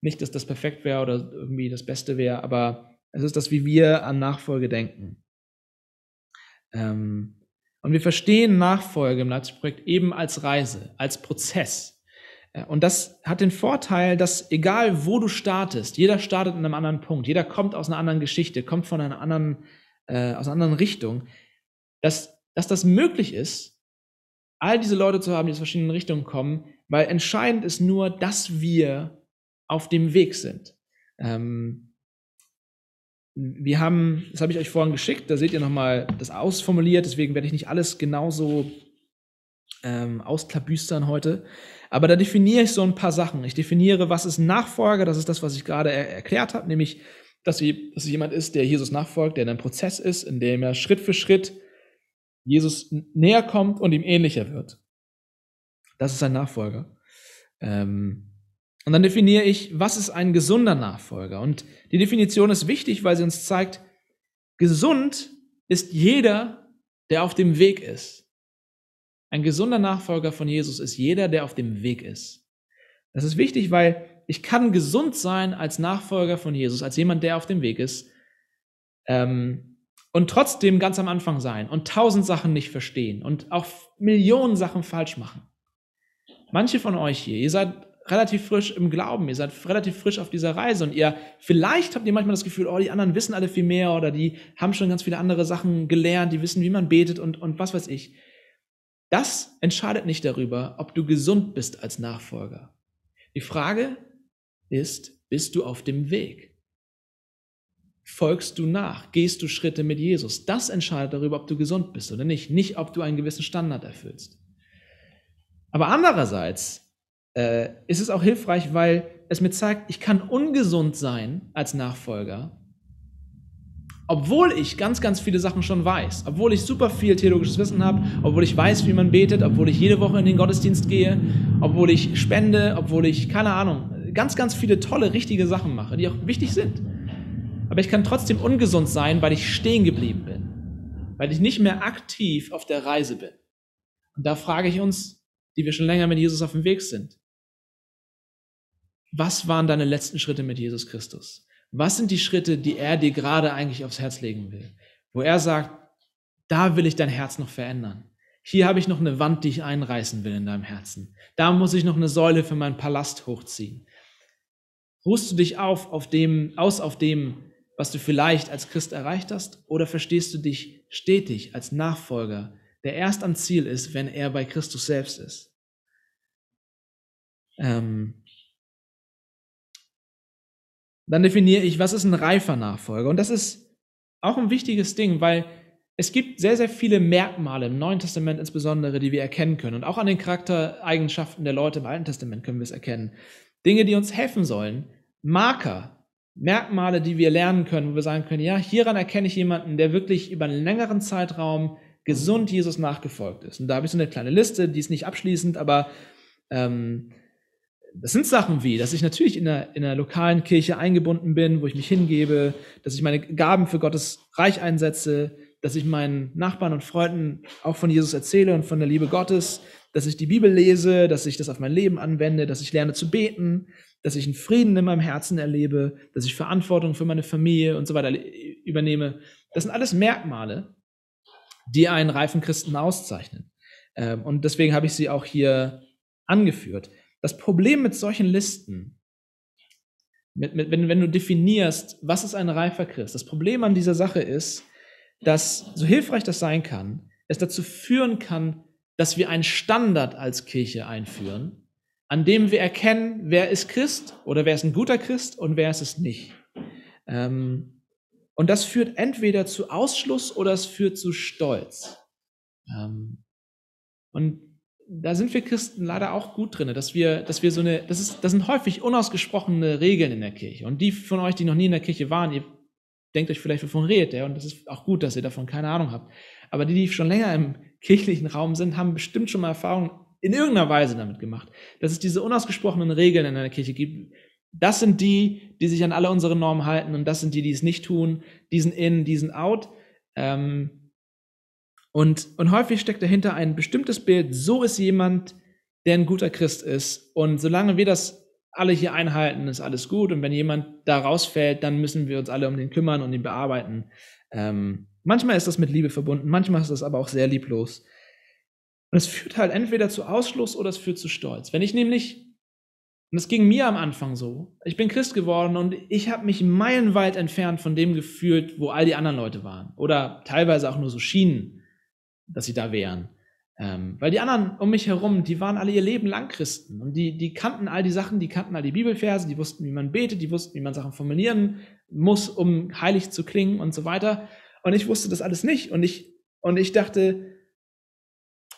nicht dass das perfekt wäre oder irgendwie das Beste wäre, aber es ist das, wie wir an Nachfolge denken. Ähm, und wir verstehen Nachfolge im Leipzig-Projekt eben als Reise, als Prozess. Äh, und das hat den Vorteil, dass egal wo du startest, jeder startet in einem anderen Punkt, jeder kommt aus einer anderen Geschichte, kommt von einer anderen, äh, aus einer anderen Richtung, dass, dass das möglich ist, all diese Leute zu haben, die aus verschiedenen Richtungen kommen, weil entscheidend ist nur, dass wir auf dem Weg sind. Ähm, wir haben, das habe ich euch vorhin geschickt, da seht ihr nochmal das ausformuliert, deswegen werde ich nicht alles genauso ähm, ausklabüstern heute. Aber da definiere ich so ein paar Sachen. Ich definiere, was ist Nachfolger, das ist das, was ich gerade er erklärt habe, nämlich, dass, dass jemand ist, der Jesus nachfolgt, der in einem Prozess ist, in dem er Schritt für Schritt Jesus näher kommt und ihm ähnlicher wird. Das ist ein Nachfolger. Ähm, und dann definiere ich, was ist ein gesunder Nachfolger? Und die Definition ist wichtig, weil sie uns zeigt, gesund ist jeder, der auf dem Weg ist. Ein gesunder Nachfolger von Jesus ist jeder, der auf dem Weg ist. Das ist wichtig, weil ich kann gesund sein als Nachfolger von Jesus, als jemand, der auf dem Weg ist, ähm, und trotzdem ganz am Anfang sein und tausend Sachen nicht verstehen und auch Millionen Sachen falsch machen. Manche von euch hier, ihr seid relativ frisch im Glauben, ihr seid relativ frisch auf dieser Reise und ihr, vielleicht habt ihr manchmal das Gefühl, oh, die anderen wissen alle viel mehr oder die haben schon ganz viele andere Sachen gelernt, die wissen, wie man betet und, und was weiß ich. Das entscheidet nicht darüber, ob du gesund bist als Nachfolger. Die Frage ist, bist du auf dem Weg? Folgst du nach? Gehst du Schritte mit Jesus? Das entscheidet darüber, ob du gesund bist oder nicht, nicht ob du einen gewissen Standard erfüllst. Aber andererseits äh, ist es auch hilfreich, weil es mir zeigt, ich kann ungesund sein als Nachfolger, obwohl ich ganz, ganz viele Sachen schon weiß, obwohl ich super viel theologisches Wissen habe, obwohl ich weiß, wie man betet, obwohl ich jede Woche in den Gottesdienst gehe, obwohl ich spende, obwohl ich, keine Ahnung, ganz, ganz viele tolle, richtige Sachen mache, die auch wichtig sind. Aber ich kann trotzdem ungesund sein, weil ich stehen geblieben bin, weil ich nicht mehr aktiv auf der Reise bin. Und da frage ich uns, die wir schon länger mit Jesus auf dem Weg sind, was waren deine letzten Schritte mit Jesus Christus? Was sind die Schritte, die er dir gerade eigentlich aufs Herz legen will? Wo er sagt, da will ich dein Herz noch verändern. Hier habe ich noch eine Wand, die ich einreißen will in deinem Herzen. Da muss ich noch eine Säule für meinen Palast hochziehen. Ruhst du dich auf, auf dem, aus auf dem, was du vielleicht als Christ erreicht hast, oder verstehst du dich stetig als Nachfolger, der erst am Ziel ist, wenn er bei Christus selbst ist? Ähm, dann definiere ich, was ist ein reifer Nachfolger. Und das ist auch ein wichtiges Ding, weil es gibt sehr, sehr viele Merkmale im Neuen Testament insbesondere, die wir erkennen können. Und auch an den Charaktereigenschaften der Leute im Alten Testament können wir es erkennen. Dinge, die uns helfen sollen. Marker, Merkmale, die wir lernen können, wo wir sagen können, ja, hieran erkenne ich jemanden, der wirklich über einen längeren Zeitraum gesund Jesus nachgefolgt ist. Und da habe ich so eine kleine Liste, die ist nicht abschließend, aber ähm, das sind Sachen wie, dass ich natürlich in einer, in einer lokalen Kirche eingebunden bin, wo ich mich hingebe, dass ich meine Gaben für Gottes Reich einsetze, dass ich meinen Nachbarn und Freunden auch von Jesus erzähle und von der Liebe Gottes, dass ich die Bibel lese, dass ich das auf mein Leben anwende, dass ich lerne zu beten, dass ich einen Frieden in meinem Herzen erlebe, dass ich Verantwortung für meine Familie und so weiter übernehme. Das sind alles Merkmale, die einen reifen Christen auszeichnen. Ähm, und deswegen habe ich sie auch hier angeführt. Das Problem mit solchen Listen, mit, mit, wenn, wenn du definierst, was ist ein reifer Christ, das Problem an dieser Sache ist, dass, so hilfreich das sein kann, es dazu führen kann, dass wir einen Standard als Kirche einführen, an dem wir erkennen, wer ist Christ oder wer ist ein guter Christ und wer ist es nicht. Ähm, und das führt entweder zu Ausschluss oder es führt zu Stolz. Ähm, und da sind wir Christen leider auch gut drin, dass wir, dass wir so eine, das ist, das sind häufig unausgesprochene Regeln in der Kirche. Und die von euch, die noch nie in der Kirche waren, ihr denkt euch vielleicht, wovon redet der? Und das ist auch gut, dass ihr davon keine Ahnung habt. Aber die, die schon länger im kirchlichen Raum sind, haben bestimmt schon mal Erfahrungen in irgendeiner Weise damit gemacht, dass es diese unausgesprochenen Regeln in einer Kirche gibt. Das sind die, die sich an alle unsere Normen halten und das sind die, die es nicht tun. Diesen in, diesen out. Ähm, und, und häufig steckt dahinter ein bestimmtes Bild, so ist jemand, der ein guter Christ ist. Und solange wir das alle hier einhalten, ist alles gut. Und wenn jemand da rausfällt, dann müssen wir uns alle um den kümmern und ihn bearbeiten. Ähm, manchmal ist das mit Liebe verbunden, manchmal ist das aber auch sehr lieblos. Und es führt halt entweder zu Ausschluss oder es führt zu Stolz. Wenn ich nämlich, und es ging mir am Anfang so, ich bin Christ geworden und ich habe mich meilenweit entfernt von dem gefühlt, wo all die anderen Leute waren. Oder teilweise auch nur so schienen dass sie da wären. Ähm, weil die anderen um mich herum, die waren alle ihr Leben lang Christen und die, die kannten all die Sachen, die kannten all die Bibelverse, die wussten, wie man betet, die wussten, wie man Sachen formulieren muss, um heilig zu klingen und so weiter. Und ich wusste das alles nicht. Und ich, und ich dachte,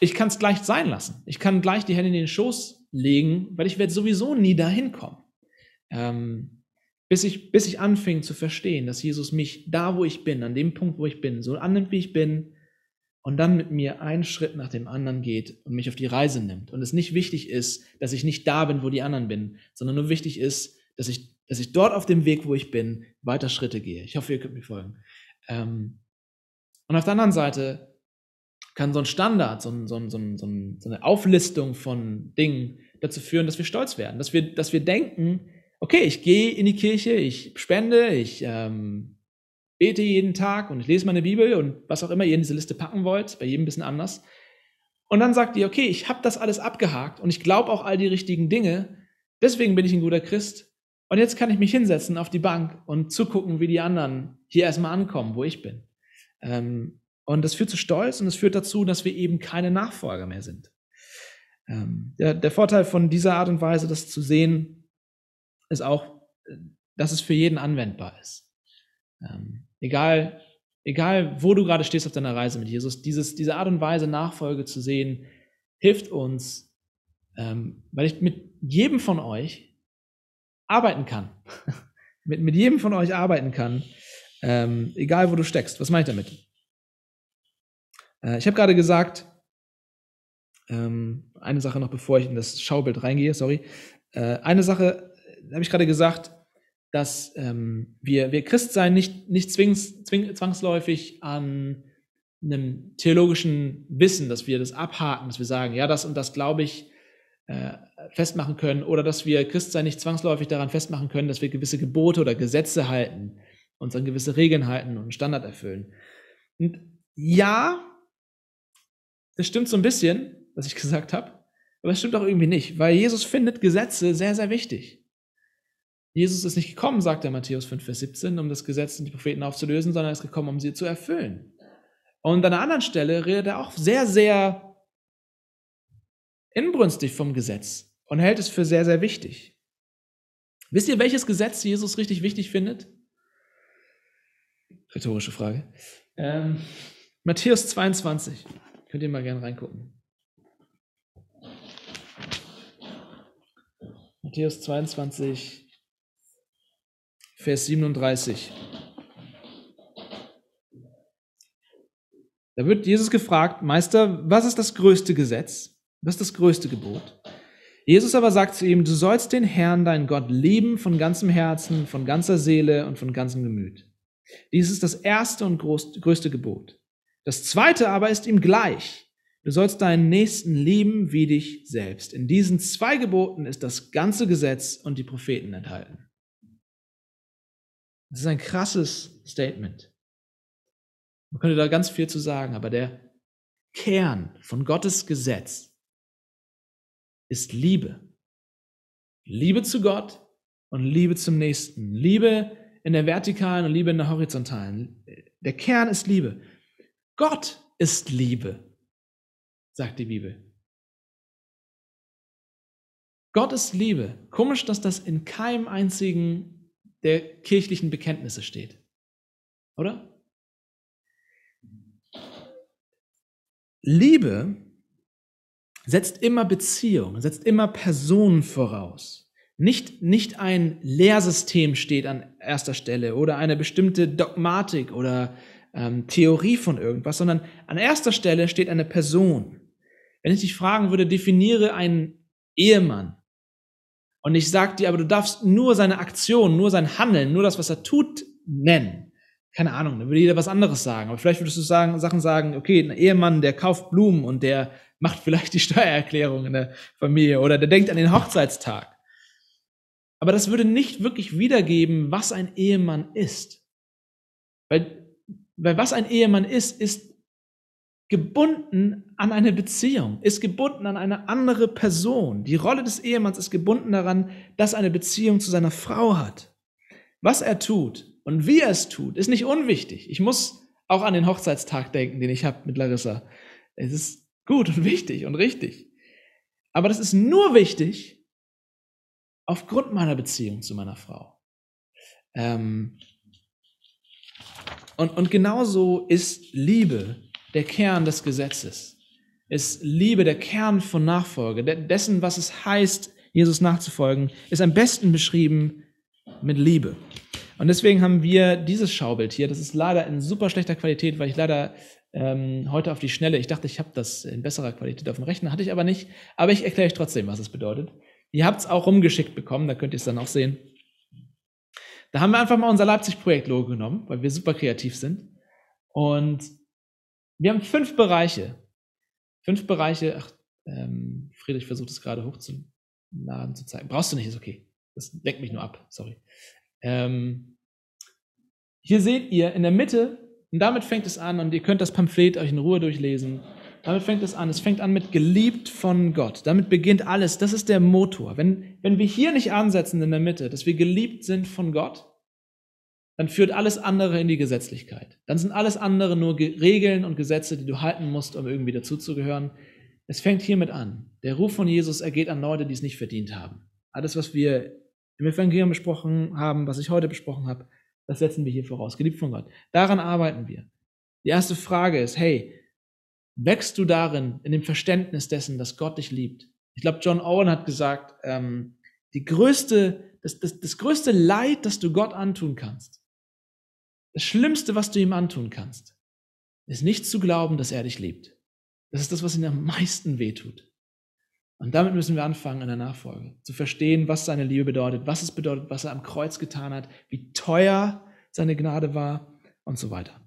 ich kann es gleich sein lassen. Ich kann gleich die Hände in den Schoß legen, weil ich werde sowieso nie dahin kommen. Ähm, bis ich, bis ich anfing zu verstehen, dass Jesus mich da, wo ich bin, an dem Punkt, wo ich bin, so annimmt, wie ich bin, und dann mit mir einen Schritt nach dem anderen geht und mich auf die Reise nimmt. Und es nicht wichtig ist, dass ich nicht da bin, wo die anderen bin, sondern nur wichtig ist, dass ich, dass ich dort auf dem Weg, wo ich bin, weiter Schritte gehe. Ich hoffe, ihr könnt mir folgen. Ähm, und auf der anderen Seite kann so ein Standard, so, ein, so, ein, so, ein, so eine Auflistung von Dingen dazu führen, dass wir stolz werden, dass wir, dass wir denken, okay, ich gehe in die Kirche, ich spende, ich ähm, bete jeden Tag und ich lese meine Bibel und was auch immer ihr in diese Liste packen wollt, bei jedem ein bisschen anders. Und dann sagt ihr, okay, ich habe das alles abgehakt und ich glaube auch all die richtigen Dinge, deswegen bin ich ein guter Christ. Und jetzt kann ich mich hinsetzen auf die Bank und zugucken, wie die anderen hier erstmal ankommen, wo ich bin. Ähm, und das führt zu Stolz und es führt dazu, dass wir eben keine Nachfolger mehr sind. Ähm, der, der Vorteil von dieser Art und Weise, das zu sehen, ist auch, dass es für jeden anwendbar ist. Ähm, Egal, egal wo du gerade stehst auf deiner Reise mit Jesus, dieses, diese Art und Weise, Nachfolge zu sehen, hilft uns, ähm, weil ich mit jedem von euch arbeiten kann. mit, mit jedem von euch arbeiten kann, ähm, egal wo du steckst. Was meine ich damit? Äh, ich habe gerade gesagt, ähm, eine Sache noch, bevor ich in das Schaubild reingehe, sorry. Äh, eine Sache äh, habe ich gerade gesagt, dass ähm, wir, wir Christsein nicht, nicht zwings, zwing, zwangsläufig an einem theologischen Wissen, dass wir das abhaken, dass wir sagen, ja, das und das glaube ich, äh, festmachen können, oder dass wir Christsein nicht zwangsläufig daran festmachen können, dass wir gewisse Gebote oder Gesetze halten, uns an gewisse Regeln halten und Standard erfüllen. Und ja, das stimmt so ein bisschen, was ich gesagt habe, aber es stimmt auch irgendwie nicht, weil Jesus findet Gesetze sehr, sehr wichtig. Jesus ist nicht gekommen, sagt er Matthäus 5, Vers 17, um das Gesetz und die Propheten aufzulösen, sondern er ist gekommen, um sie zu erfüllen. Und an einer anderen Stelle redet er auch sehr, sehr inbrünstig vom Gesetz und hält es für sehr, sehr wichtig. Wisst ihr, welches Gesetz Jesus richtig wichtig findet? Rhetorische Frage. Ähm, Matthäus 22. Könnt ihr mal gerne reingucken. Matthäus 22, Vers 37. Da wird Jesus gefragt, Meister, was ist das größte Gesetz? Was ist das größte Gebot? Jesus aber sagt zu ihm, du sollst den Herrn, deinen Gott, lieben von ganzem Herzen, von ganzer Seele und von ganzem Gemüt. Dies ist das erste und größte Gebot. Das zweite aber ist ihm gleich. Du sollst deinen Nächsten lieben wie dich selbst. In diesen zwei Geboten ist das ganze Gesetz und die Propheten enthalten. Das ist ein krasses Statement. Man könnte da ganz viel zu sagen, aber der Kern von Gottes Gesetz ist Liebe. Liebe zu Gott und Liebe zum Nächsten. Liebe in der vertikalen und Liebe in der horizontalen. Der Kern ist Liebe. Gott ist Liebe, sagt die Bibel. Gott ist Liebe. Komisch, dass das in keinem einzigen der kirchlichen Bekenntnisse steht. Oder? Liebe setzt immer Beziehung, setzt immer Personen voraus. Nicht, nicht ein Lehrsystem steht an erster Stelle oder eine bestimmte Dogmatik oder ähm, Theorie von irgendwas, sondern an erster Stelle steht eine Person. Wenn ich dich fragen würde, definiere einen Ehemann, und ich sage dir, aber du darfst nur seine Aktion, nur sein Handeln, nur das, was er tut, nennen. Keine Ahnung, dann würde jeder was anderes sagen. Aber vielleicht würdest du sagen, Sachen sagen, okay, ein Ehemann, der kauft Blumen und der macht vielleicht die Steuererklärung in der Familie oder der denkt an den Hochzeitstag. Aber das würde nicht wirklich wiedergeben, was ein Ehemann ist. Weil, weil was ein Ehemann ist, ist gebunden an eine Beziehung, ist gebunden an eine andere Person. Die Rolle des Ehemanns ist gebunden daran, dass er eine Beziehung zu seiner Frau hat. Was er tut und wie er es tut, ist nicht unwichtig. Ich muss auch an den Hochzeitstag denken, den ich habe mit Larissa. Es ist gut und wichtig und richtig. Aber das ist nur wichtig aufgrund meiner Beziehung zu meiner Frau. Ähm, Und, und genauso ist Liebe der Kern des Gesetzes. Ist Liebe der Kern von Nachfolge, dessen, was es heißt, Jesus nachzufolgen, ist am besten beschrieben mit Liebe. Und deswegen haben wir dieses Schaubild hier. Das ist leider in super schlechter Qualität, weil ich leider ähm, heute auf die Schnelle, ich dachte, ich habe das in besserer Qualität auf dem Rechner, hatte ich aber nicht. Aber ich erkläre euch trotzdem, was es bedeutet. Ihr habt es auch rumgeschickt bekommen, da könnt ihr es dann auch sehen. Da haben wir einfach mal unser Leipzig-Projekt-Logo genommen, weil wir super kreativ sind. Und wir haben fünf Bereiche. Fünf Bereiche, ach, ähm, Friedrich versucht es gerade hochzuladen zu zeigen. Brauchst du nicht, ist okay. Das lenkt mich nur ab, sorry. Ähm, hier seht ihr in der Mitte, und damit fängt es an, und ihr könnt das Pamphlet euch in Ruhe durchlesen. Damit fängt es an. Es fängt an mit geliebt von Gott. Damit beginnt alles. Das ist der Motor. Wenn, wenn wir hier nicht ansetzen in der Mitte, dass wir geliebt sind von Gott, dann führt alles andere in die Gesetzlichkeit. Dann sind alles andere nur Regeln und Gesetze, die du halten musst, um irgendwie dazuzugehören. Es fängt hiermit an. Der Ruf von Jesus ergeht an Leute, die es nicht verdient haben. Alles, was wir im Evangelium besprochen haben, was ich heute besprochen habe, das setzen wir hier voraus. Geliebt von Gott. Daran arbeiten wir. Die erste Frage ist, hey, wächst du darin, in dem Verständnis dessen, dass Gott dich liebt? Ich glaube, John Owen hat gesagt, ähm, die größte, das, das, das größte Leid, das du Gott antun kannst, das Schlimmste, was du ihm antun kannst, ist nicht zu glauben, dass er dich liebt. Das ist das, was ihm am meisten wehtut. Und damit müssen wir anfangen in der Nachfolge, zu verstehen, was seine Liebe bedeutet, was es bedeutet, was er am Kreuz getan hat, wie teuer seine Gnade war und so weiter.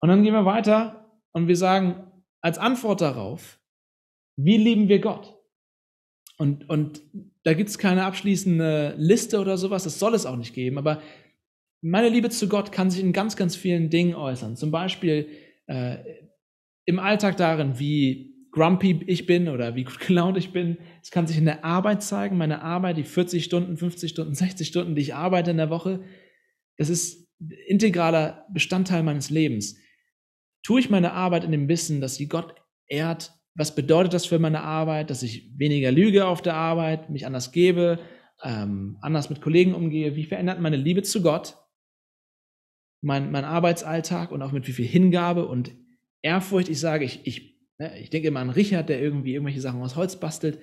Und dann gehen wir weiter und wir sagen als Antwort darauf, wie lieben wir Gott? Und, und da gibt es keine abschließende Liste oder sowas, das soll es auch nicht geben, aber meine Liebe zu Gott kann sich in ganz, ganz vielen Dingen äußern. Zum Beispiel äh, im Alltag darin, wie grumpy ich bin oder wie gut gelaunt ich bin. Es kann sich in der Arbeit zeigen, meine Arbeit, die 40 Stunden, 50 Stunden, 60 Stunden, die ich arbeite in der Woche. Das ist integraler Bestandteil meines Lebens. Tue ich meine Arbeit in dem Wissen, dass sie Gott ehrt? Was bedeutet das für meine Arbeit? Dass ich weniger lüge auf der Arbeit, mich anders gebe, ähm, anders mit Kollegen umgehe? Wie verändert meine Liebe zu Gott mein, mein Arbeitsalltag und auch mit wie viel Hingabe und Ehrfurcht ich sage, ich, ich Ne, ich denke immer an Richard, der irgendwie irgendwelche Sachen aus Holz bastelt.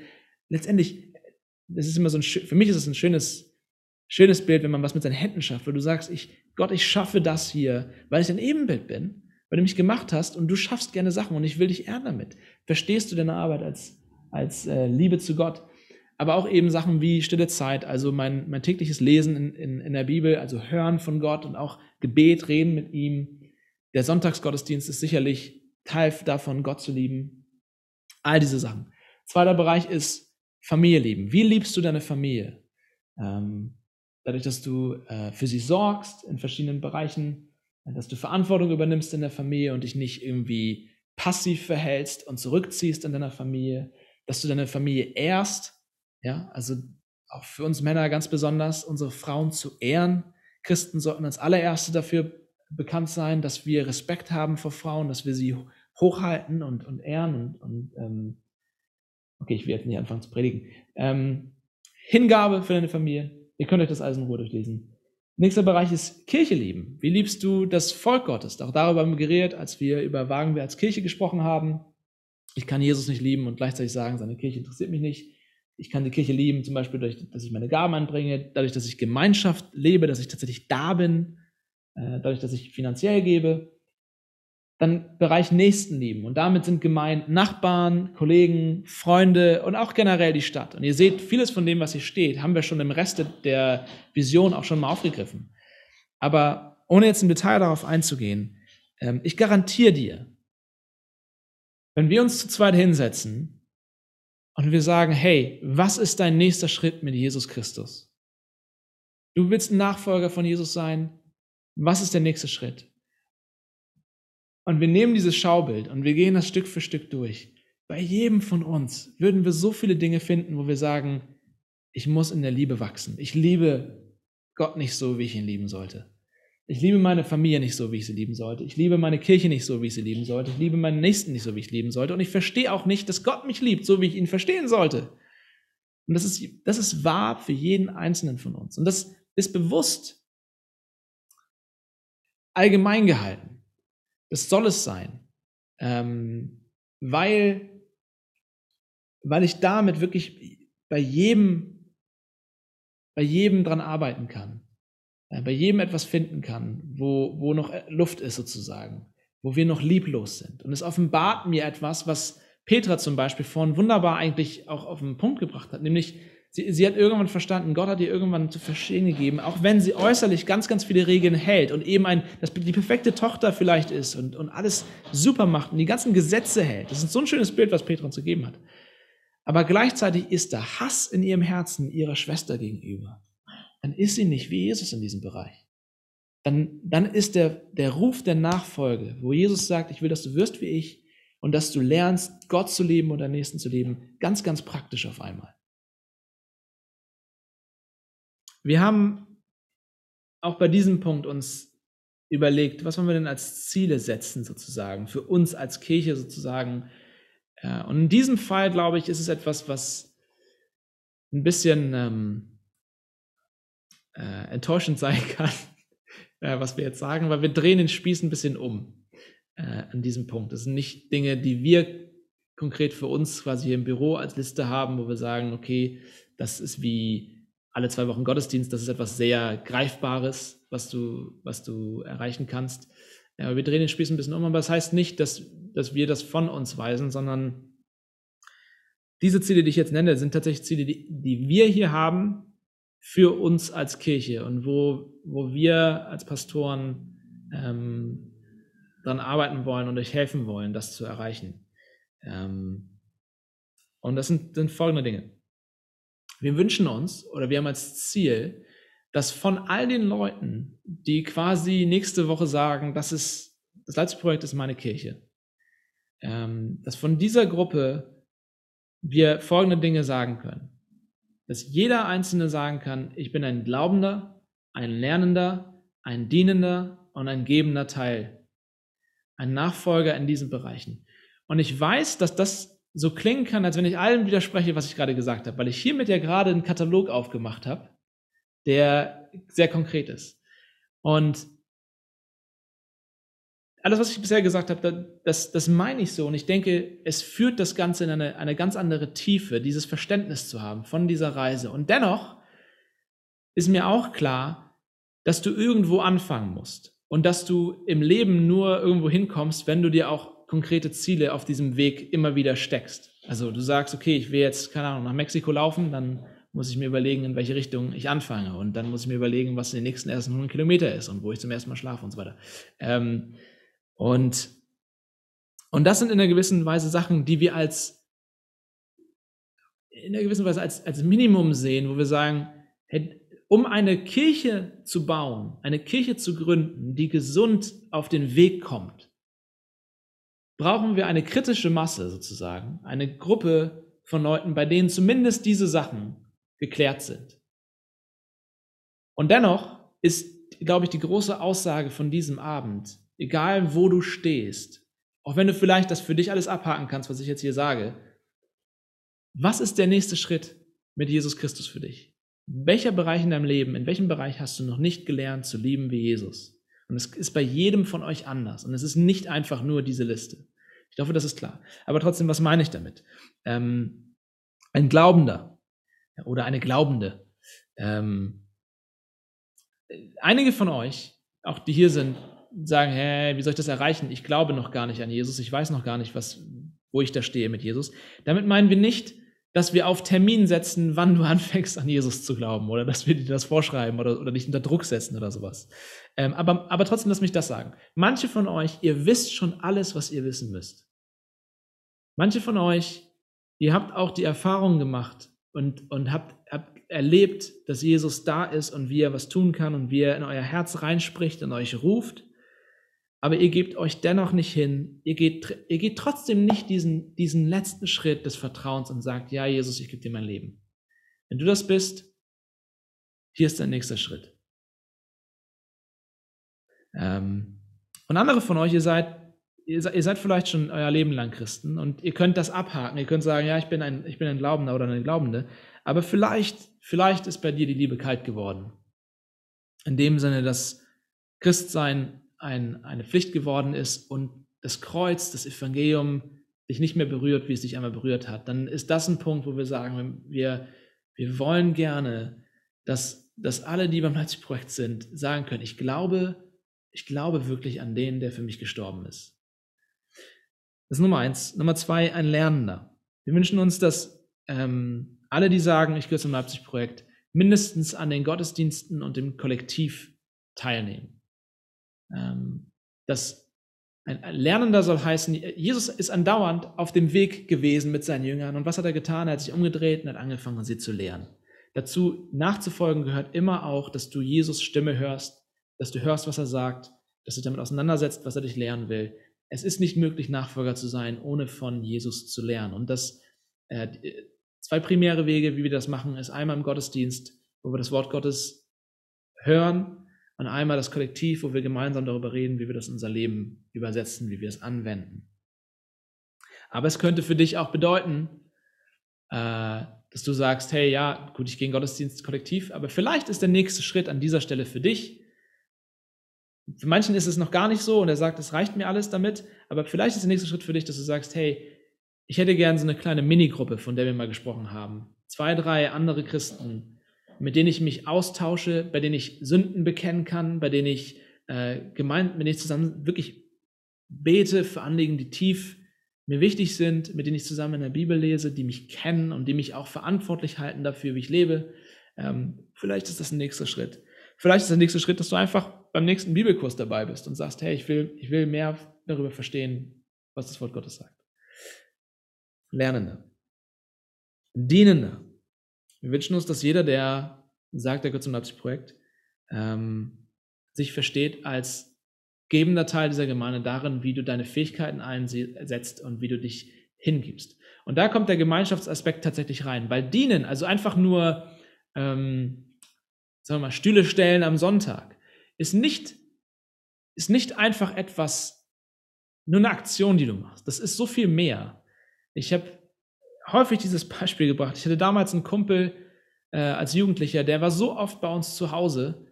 Letztendlich, das ist immer so ein, für mich ist es ein schönes, schönes Bild, wenn man was mit seinen Händen schafft, weil du sagst, ich, Gott, ich schaffe das hier, weil ich ein Ebenbild bin, weil du mich gemacht hast und du schaffst gerne Sachen und ich will dich ehren damit. Verstehst du deine Arbeit als, als äh, Liebe zu Gott? Aber auch eben Sachen wie stille Zeit, also mein, mein tägliches Lesen in, in, in der Bibel, also Hören von Gott und auch Gebet, Reden mit ihm. Der Sonntagsgottesdienst ist sicherlich Teil davon, Gott zu lieben. All diese Sachen. Zweiter Bereich ist Familie lieben. Wie liebst du deine Familie? Ähm, dadurch, dass du äh, für sie sorgst in verschiedenen Bereichen, dass du Verantwortung übernimmst in der Familie und dich nicht irgendwie passiv verhältst und zurückziehst in deiner Familie, dass du deine Familie ehrst, ja, also auch für uns Männer ganz besonders, unsere Frauen zu ehren. Christen sollten als allererste dafür bekannt sein, dass wir Respekt haben vor Frauen, dass wir sie hochhalten und, und ehren und, und ähm, okay, ich will jetzt nicht anfangen zu predigen. Ähm, Hingabe für deine Familie. Ihr könnt euch das alles in Ruhe durchlesen. Nächster Bereich ist Kirche lieben. Wie liebst du das Volk Gottes? Auch darüber haben wir geredet, als wir über Wagen wir als Kirche gesprochen haben. Ich kann Jesus nicht lieben und gleichzeitig sagen, seine Kirche interessiert mich nicht. Ich kann die Kirche lieben, zum Beispiel dadurch, dass ich meine Gaben anbringe, dadurch, dass ich Gemeinschaft lebe, dass ich tatsächlich da bin, äh, dadurch, dass ich finanziell gebe, dann Bereich Nächstenlieben. Und damit sind gemeint Nachbarn, Kollegen, Freunde und auch generell die Stadt. Und ihr seht, vieles von dem, was hier steht, haben wir schon im Rest der Vision auch schon mal aufgegriffen. Aber ohne jetzt im Detail darauf einzugehen, ähm, ich garantiere dir, wenn wir uns zu zweit hinsetzen und wir sagen, hey, was ist dein nächster Schritt mit Jesus Christus? Du willst ein Nachfolger von Jesus sein, was ist der nächste Schritt? Und wir nehmen dieses Schaubild und wir gehen das Stück für Stück durch. Bei jedem von uns würden wir so viele Dinge finden, wo wir sagen, ich muss in der Liebe wachsen. Ich liebe Gott nicht so, wie ich ihn lieben sollte. Ich liebe meine Familie nicht so, wie ich sie lieben sollte. Ich liebe meine Kirche nicht so, wie ich sie lieben sollte. Ich liebe meinen Nächsten nicht so, wie ich lieben sollte. Und ich verstehe auch nicht, dass Gott mich liebt, so wie ich ihn verstehen sollte. Und das ist, das ist wahr für jeden Einzelnen von uns. Und das ist bewusst allgemein gehalten. Das soll es sein. Ähm, weil, weil ich damit wirklich bei jedem, bei jedem dran arbeiten kann. Äh, bei jedem etwas finden kann, wo, wo noch Luft ist sozusagen, wo wir noch lieblos sind. Und es offenbart mir etwas, was Petra zum Beispiel vorhin wunderbar eigentlich auch auf den Punkt gebracht hat, nämlich sie, sie hat irgendwann verstanden, Gott hat ihr irgendwann zu verstehen gegeben, auch wenn sie äußerlich ganz, ganz viele Regeln hält und eben ein, dass die perfekte Tochter vielleicht ist und, und alles super macht und die ganzen Gesetze hält. Das ist so ein schönes Bild, was Petra uns gegeben hat. Aber gleichzeitig ist da Hass in ihrem Herzen ihrer Schwester gegenüber. Dann ist sie nicht wie Jesus in diesem Bereich. Dann, dann ist der, der Ruf der Nachfolge, wo Jesus sagt, ich will, dass du wirst wie ich, und dass du lernst, Gott zu lieben und deinen Nächsten zu lieben, ganz, ganz praktisch auf einmal. Wir haben auch bei diesem Punkt uns überlegt, was wollen wir denn als Ziele setzen sozusagen, für uns als Kirche sozusagen. Und in diesem Fall, glaube ich, ist es etwas, was ein bisschen ähm, äh, enttäuschend sein kann, äh, was wir jetzt sagen, weil wir drehen den Spieß ein bisschen um äh, an diesem Punkt. Das sind nicht Dinge, die wir konkret für uns quasi hier im Büro als Liste haben, wo wir sagen, okay, das ist wie alle zwei Wochen Gottesdienst, das ist etwas sehr Greifbares, was du, was du erreichen kannst. Aber wir drehen den Spieß ein bisschen um, aber das heißt nicht, dass, dass wir das von uns weisen, sondern diese Ziele, die ich jetzt nenne, sind tatsächlich Ziele, die, die wir hier haben für uns als Kirche und wo, wo wir als Pastoren ähm, daran arbeiten wollen und euch helfen wollen, das zu erreichen. Ähm, und das sind, sind folgende Dinge. Wir wünschen uns oder wir haben als Ziel, dass von all den Leuten, die quasi nächste Woche sagen, das ist das Leitungsprojekt ist meine Kirche, ähm, dass von dieser Gruppe wir folgende Dinge sagen können. Dass jeder Einzelne sagen kann, ich bin ein Glaubender, ein Lernender, ein Dienender und ein gebender Teil ein Nachfolger in diesen Bereichen. Und ich weiß, dass das so klingen kann, als wenn ich allem widerspreche, was ich gerade gesagt habe, weil ich hiermit ja gerade einen Katalog aufgemacht habe, der sehr konkret ist. Und alles, was ich bisher gesagt habe, das, das meine ich so. Und ich denke, es führt das Ganze in eine, eine ganz andere Tiefe, dieses Verständnis zu haben von dieser Reise. Und dennoch ist mir auch klar, dass du irgendwo anfangen musst und dass du im Leben nur irgendwo hinkommst, wenn du dir auch konkrete Ziele auf diesem Weg immer wieder steckst. Also du sagst, okay, ich will jetzt, keine Ahnung, nach Mexiko laufen, dann muss ich mir überlegen, in welche Richtung ich anfange. Und dann muss ich mir überlegen, was in den nächsten ersten 100 Kilometer ist und wo ich zum ersten Mal schlafe und so weiter. Ähm, und, und das sind in einer gewissen Weise Sachen, die wir als, in einer gewissen Weise als, als Minimum sehen, wo wir sagen, hey, um eine Kirche zu bauen, eine Kirche zu gründen, die gesund auf den Weg kommt, brauchen wir eine kritische Masse sozusagen, eine Gruppe von Leuten, bei denen zumindest diese Sachen geklärt sind. Und dennoch ist, glaube ich, die große Aussage von diesem Abend, egal wo du stehst, auch wenn du vielleicht das für dich alles abhaken kannst, was ich jetzt hier sage, was ist der nächste Schritt mit Jesus Christus für dich? welcher Bereich in deinem Leben, in welchem Bereich hast du noch nicht gelernt zu lieben wie Jesus? Und es ist bei jedem von euch anders. Und es ist nicht einfach nur diese Liste. Ich hoffe, das ist klar. Aber trotzdem, was meine ich damit? Ähm, ein Glaubender oder eine Glaubende. Ähm, einige von euch, auch die hier sind, sagen, hey, wie soll ich das erreichen? Ich glaube noch gar nicht an Jesus. Ich weiß noch gar nicht, was, wo ich da stehe mit Jesus. Damit meinen wir nicht, dass wir auf Termin setzen, wann du anfängst, an Jesus zu glauben oder dass wir dir das vorschreiben oder, oder dich unter Druck setzen oder sowas. Ähm, aber, aber trotzdem lass mich das sagen. Manche von euch, ihr wisst schon alles, was ihr wissen müsst. Manche von euch, ihr habt auch die Erfahrung gemacht und, und habt, habt erlebt, dass Jesus da ist und wie er was tun kann und wie er in euer Herz reinspricht und euch ruft aber ihr gebt euch dennoch nicht hin, ihr geht, ihr geht trotzdem nicht diesen, diesen letzten Schritt des Vertrauens und sagt, ja, Jesus, ich gebe dir mein Leben. Wenn du das bist, hier ist dein nächster Schritt. Ähm, und andere von euch, ihr seid, ihr ihr seid vielleicht schon euer Leben lang Christen und ihr könnt das abhaken. Ihr könnt sagen, ja, ich bin ein, ich bin ein Glaubender oder eine Glaubende. Aber vielleicht, vielleicht ist bei dir die Liebe kalt geworden. In dem Sinne, dass Christsein ein, eine Pflicht geworden ist und das Kreuz, das Evangelium dich nicht mehr berührt, wie es dich einmal berührt hat, dann ist das ein Punkt, wo wir sagen, wir, wir wollen gerne, dass, dass alle, die beim Leipzig-Projekt sind, sagen können, ich glaube, ich glaube wirklich an den, der für mich gestorben ist. Das ist Nummer eins. Nummer zwei, ein Lernender. Wir wünschen uns, dass ähm, alle, die sagen, ich gehöre zum Leipzig-Projekt, mindestens an den Gottesdiensten und dem Kollektiv teilnehmen. Ähm, dass ein Lernender soll heißen, Jesus ist andauernd auf dem Weg gewesen mit seinen Jüngern. Und was hat er getan? Er hat sich umgedreht und hat angefangen, sie zu lehren. Dazu nachzufolgen gehört immer auch, dass du Jesus Stimme hörst, dass du hörst, was er sagt, dass du damit auseinandersetzt, was er dich lehren will. Es ist nicht möglich, Nachfolger zu sein, ohne von Jesus zu lernen. Und das äh, zwei primäre Wege, wie wir das machen, ist einmal im Gottesdienst, wo wir das Wort Gottes hören und einmal das Kollektiv, wo wir gemeinsam darüber reden, wie wir das in unser Leben übersetzen, wie wir es anwenden. Aber es könnte für dich auch bedeuten, äh, dass du sagst, hey, ja, gut, ich gehe in Gottesdienst kollektiv, aber vielleicht ist der nächste Schritt an dieser Stelle für dich. Für manchen ist es noch gar nicht so und er sagt, es reicht mir alles damit, aber vielleicht ist der nächste Schritt für dich, dass du sagst, hey, ich hätte gern so eine kleine Minigruppe, von der wir mal gesprochen haben. Zwei, drei andere Christen, mit denen ich mich austausche, bei denen ich Sünden bekennen kann, bei denen ich äh, gemeint, mit denen ich zusammen wirklich bete für Anliegen, die tief mir wichtig sind, mit denen ich zusammen in der Bibel lese, die mich kennen und die mich auch verantwortlich halten dafür, wie ich lebe. Ähm, vielleicht ist das ein nächster Schritt. Vielleicht ist der nächste Schritt, dass du einfach beim nächsten Bibelkurs dabei bist und sagst, hey, ich will, ich will mehr darüber verstehen, was das Wort Gottes sagt. Lernende. Dienende. Wir wünschen uns, dass jeder, der sagt, er gehört zum Leipzig-Projekt, ähm, sich versteht als gebender Teil dieser Gemeinde darin, wie du deine Fähigkeiten einsetzt und wie du dich hingibst. Und da kommt der Gemeinschaftsaspekt tatsächlich rein, weil dienen, also einfach nur, ähm, sagen wir mal, Stühle stellen am Sonntag, ist nicht, ist nicht einfach etwas, nur eine Aktion, die du machst. Das ist so viel mehr. Ich habe häufig dieses Beispiel gebracht. Ich hatte damals einen Kumpel äh, als Jugendlicher, der war so oft bei uns zu Hause,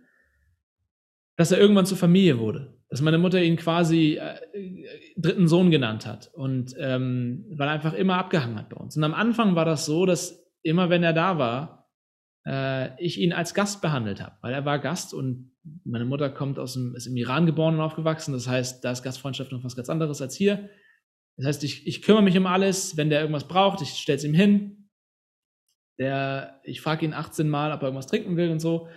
dass er irgendwann zur Familie wurde. Dass meine Mutter ihn quasi äh, dritten Sohn genannt hat und ähm, weil er einfach immer abgehangen hat bei uns. Und am Anfang war das so, dass immer wenn er da war, äh, ich ihn als Gast behandelt habe, weil er war Gast und meine Mutter kommt aus dem, ist im Iran geboren und aufgewachsen. Das heißt, da ist Gastfreundschaft noch was ganz anderes als hier. Das heißt, ich, ich kümmere mich um alles. Wenn der irgendwas braucht, ich stelle es ihm hin. Der, ich frage ihn 18 Mal, ob er irgendwas trinken will und so,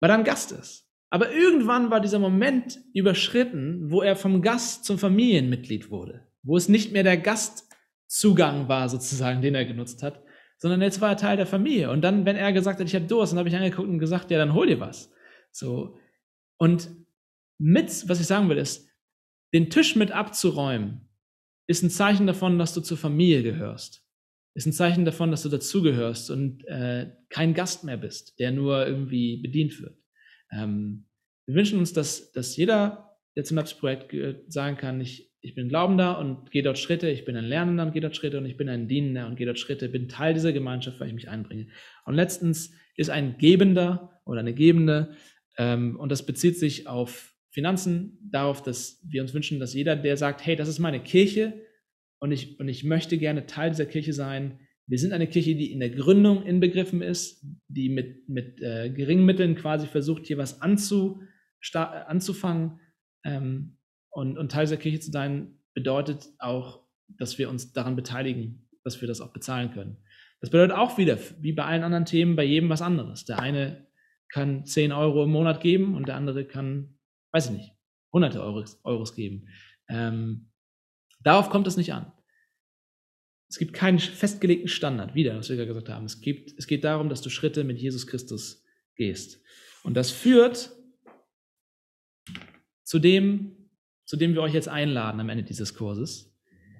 weil er ein Gast ist. Aber irgendwann war dieser Moment überschritten, wo er vom Gast zum Familienmitglied wurde, wo es nicht mehr der Gastzugang war, sozusagen, den er genutzt hat, sondern jetzt war er Teil der Familie. Und dann, wenn er gesagt hat, ich habe Durst, dann habe ich angeguckt und gesagt, ja, dann hol dir was. So. Und mit, was ich sagen will, ist, den Tisch mit abzuräumen, ist ein Zeichen davon, dass du zur Familie gehörst. Ist ein Zeichen davon, dass du dazugehörst und äh, kein Gast mehr bist, der nur irgendwie bedient wird. Ähm, wir wünschen uns, dass, dass jeder, der zum Labs-Projekt sagen kann, ich, ich bin Glaubender und gehe dort Schritte, ich bin ein Lernender und gehe dort Schritte und ich bin ein Dienender und gehe dort Schritte, bin Teil dieser Gemeinschaft, weil ich mich einbringe. Und letztens ist ein Gebender oder eine Gebende ähm, und das bezieht sich auf Finanzen darauf, dass wir uns wünschen, dass jeder, der sagt, hey, das ist meine Kirche und ich, und ich möchte gerne Teil dieser Kirche sein. Wir sind eine Kirche, die in der Gründung inbegriffen ist, die mit, mit äh, geringen Mitteln quasi versucht, hier was anzu, anzufangen. Ähm, und, und Teil dieser Kirche zu sein, bedeutet auch, dass wir uns daran beteiligen, dass wir das auch bezahlen können. Das bedeutet auch wieder, wie bei allen anderen Themen, bei jedem was anderes. Der eine kann 10 Euro im Monat geben und der andere kann weiß ich nicht, hunderte Euros, Euros geben. Ähm, darauf kommt es nicht an. Es gibt keinen festgelegten Standard, wieder, was wir gerade gesagt haben. Es, gibt, es geht darum, dass du Schritte mit Jesus Christus gehst. Und das führt zu dem, zu dem wir euch jetzt einladen am Ende dieses Kurses,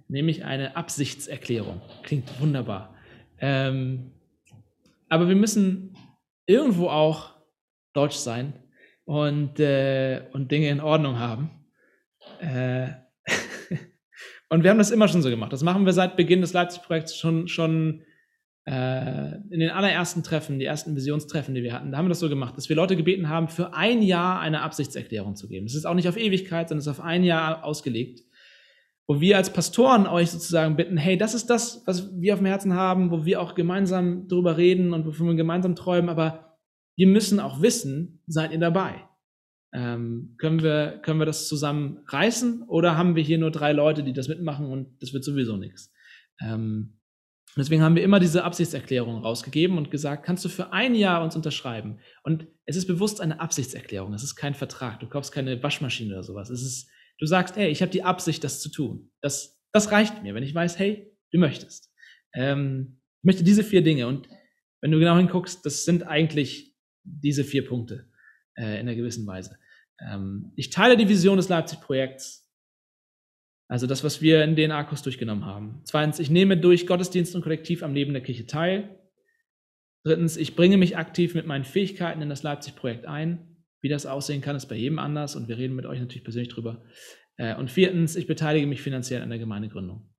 nämlich eine Absichtserklärung. Klingt wunderbar. Ähm, aber wir müssen irgendwo auch deutsch sein und, äh, und Dinge in Ordnung haben. Äh, und wir haben das immer schon so gemacht. Das machen wir seit Beginn des Leipzig-Projekts schon, schon, äh, in den allerersten Treffen, die ersten Visionstreffen, die wir hatten, da haben wir das so gemacht, dass wir Leute gebeten haben, für ein Jahr eine Absichtserklärung zu geben. Es ist auch nicht auf Ewigkeit, sondern es ist auf ein Jahr ausgelegt. Wo wir als Pastoren euch sozusagen bitten, hey, das ist das, was wir auf dem Herzen haben, wo wir auch gemeinsam drüber reden und wovon wir gemeinsam träumen, aber wir müssen auch wissen, seid ihr dabei? Ähm, können, wir, können wir das zusammen reißen oder haben wir hier nur drei Leute, die das mitmachen und das wird sowieso nichts? Ähm, deswegen haben wir immer diese Absichtserklärung rausgegeben und gesagt, kannst du für ein Jahr uns unterschreiben? Und es ist bewusst eine Absichtserklärung, es ist kein Vertrag, du kaufst keine Waschmaschine oder sowas. Es ist, du sagst, hey, ich habe die Absicht, das zu tun. Das, das reicht mir, wenn ich weiß, hey, du möchtest. Ähm, ich möchte diese vier Dinge und wenn du genau hinguckst, das sind eigentlich diese vier Punkte äh, in einer gewissen Weise. Ähm, ich teile die Vision des Leipzig-Projekts, also das, was wir in den Akkus durchgenommen haben. Zweitens, ich nehme durch Gottesdienst und Kollektiv am Leben der Kirche teil. Drittens, ich bringe mich aktiv mit meinen Fähigkeiten in das Leipzig-Projekt ein. Wie das aussehen kann, ist bei jedem anders und wir reden mit euch natürlich persönlich drüber. Äh, und viertens, ich beteilige mich finanziell an der Gemeindegründung.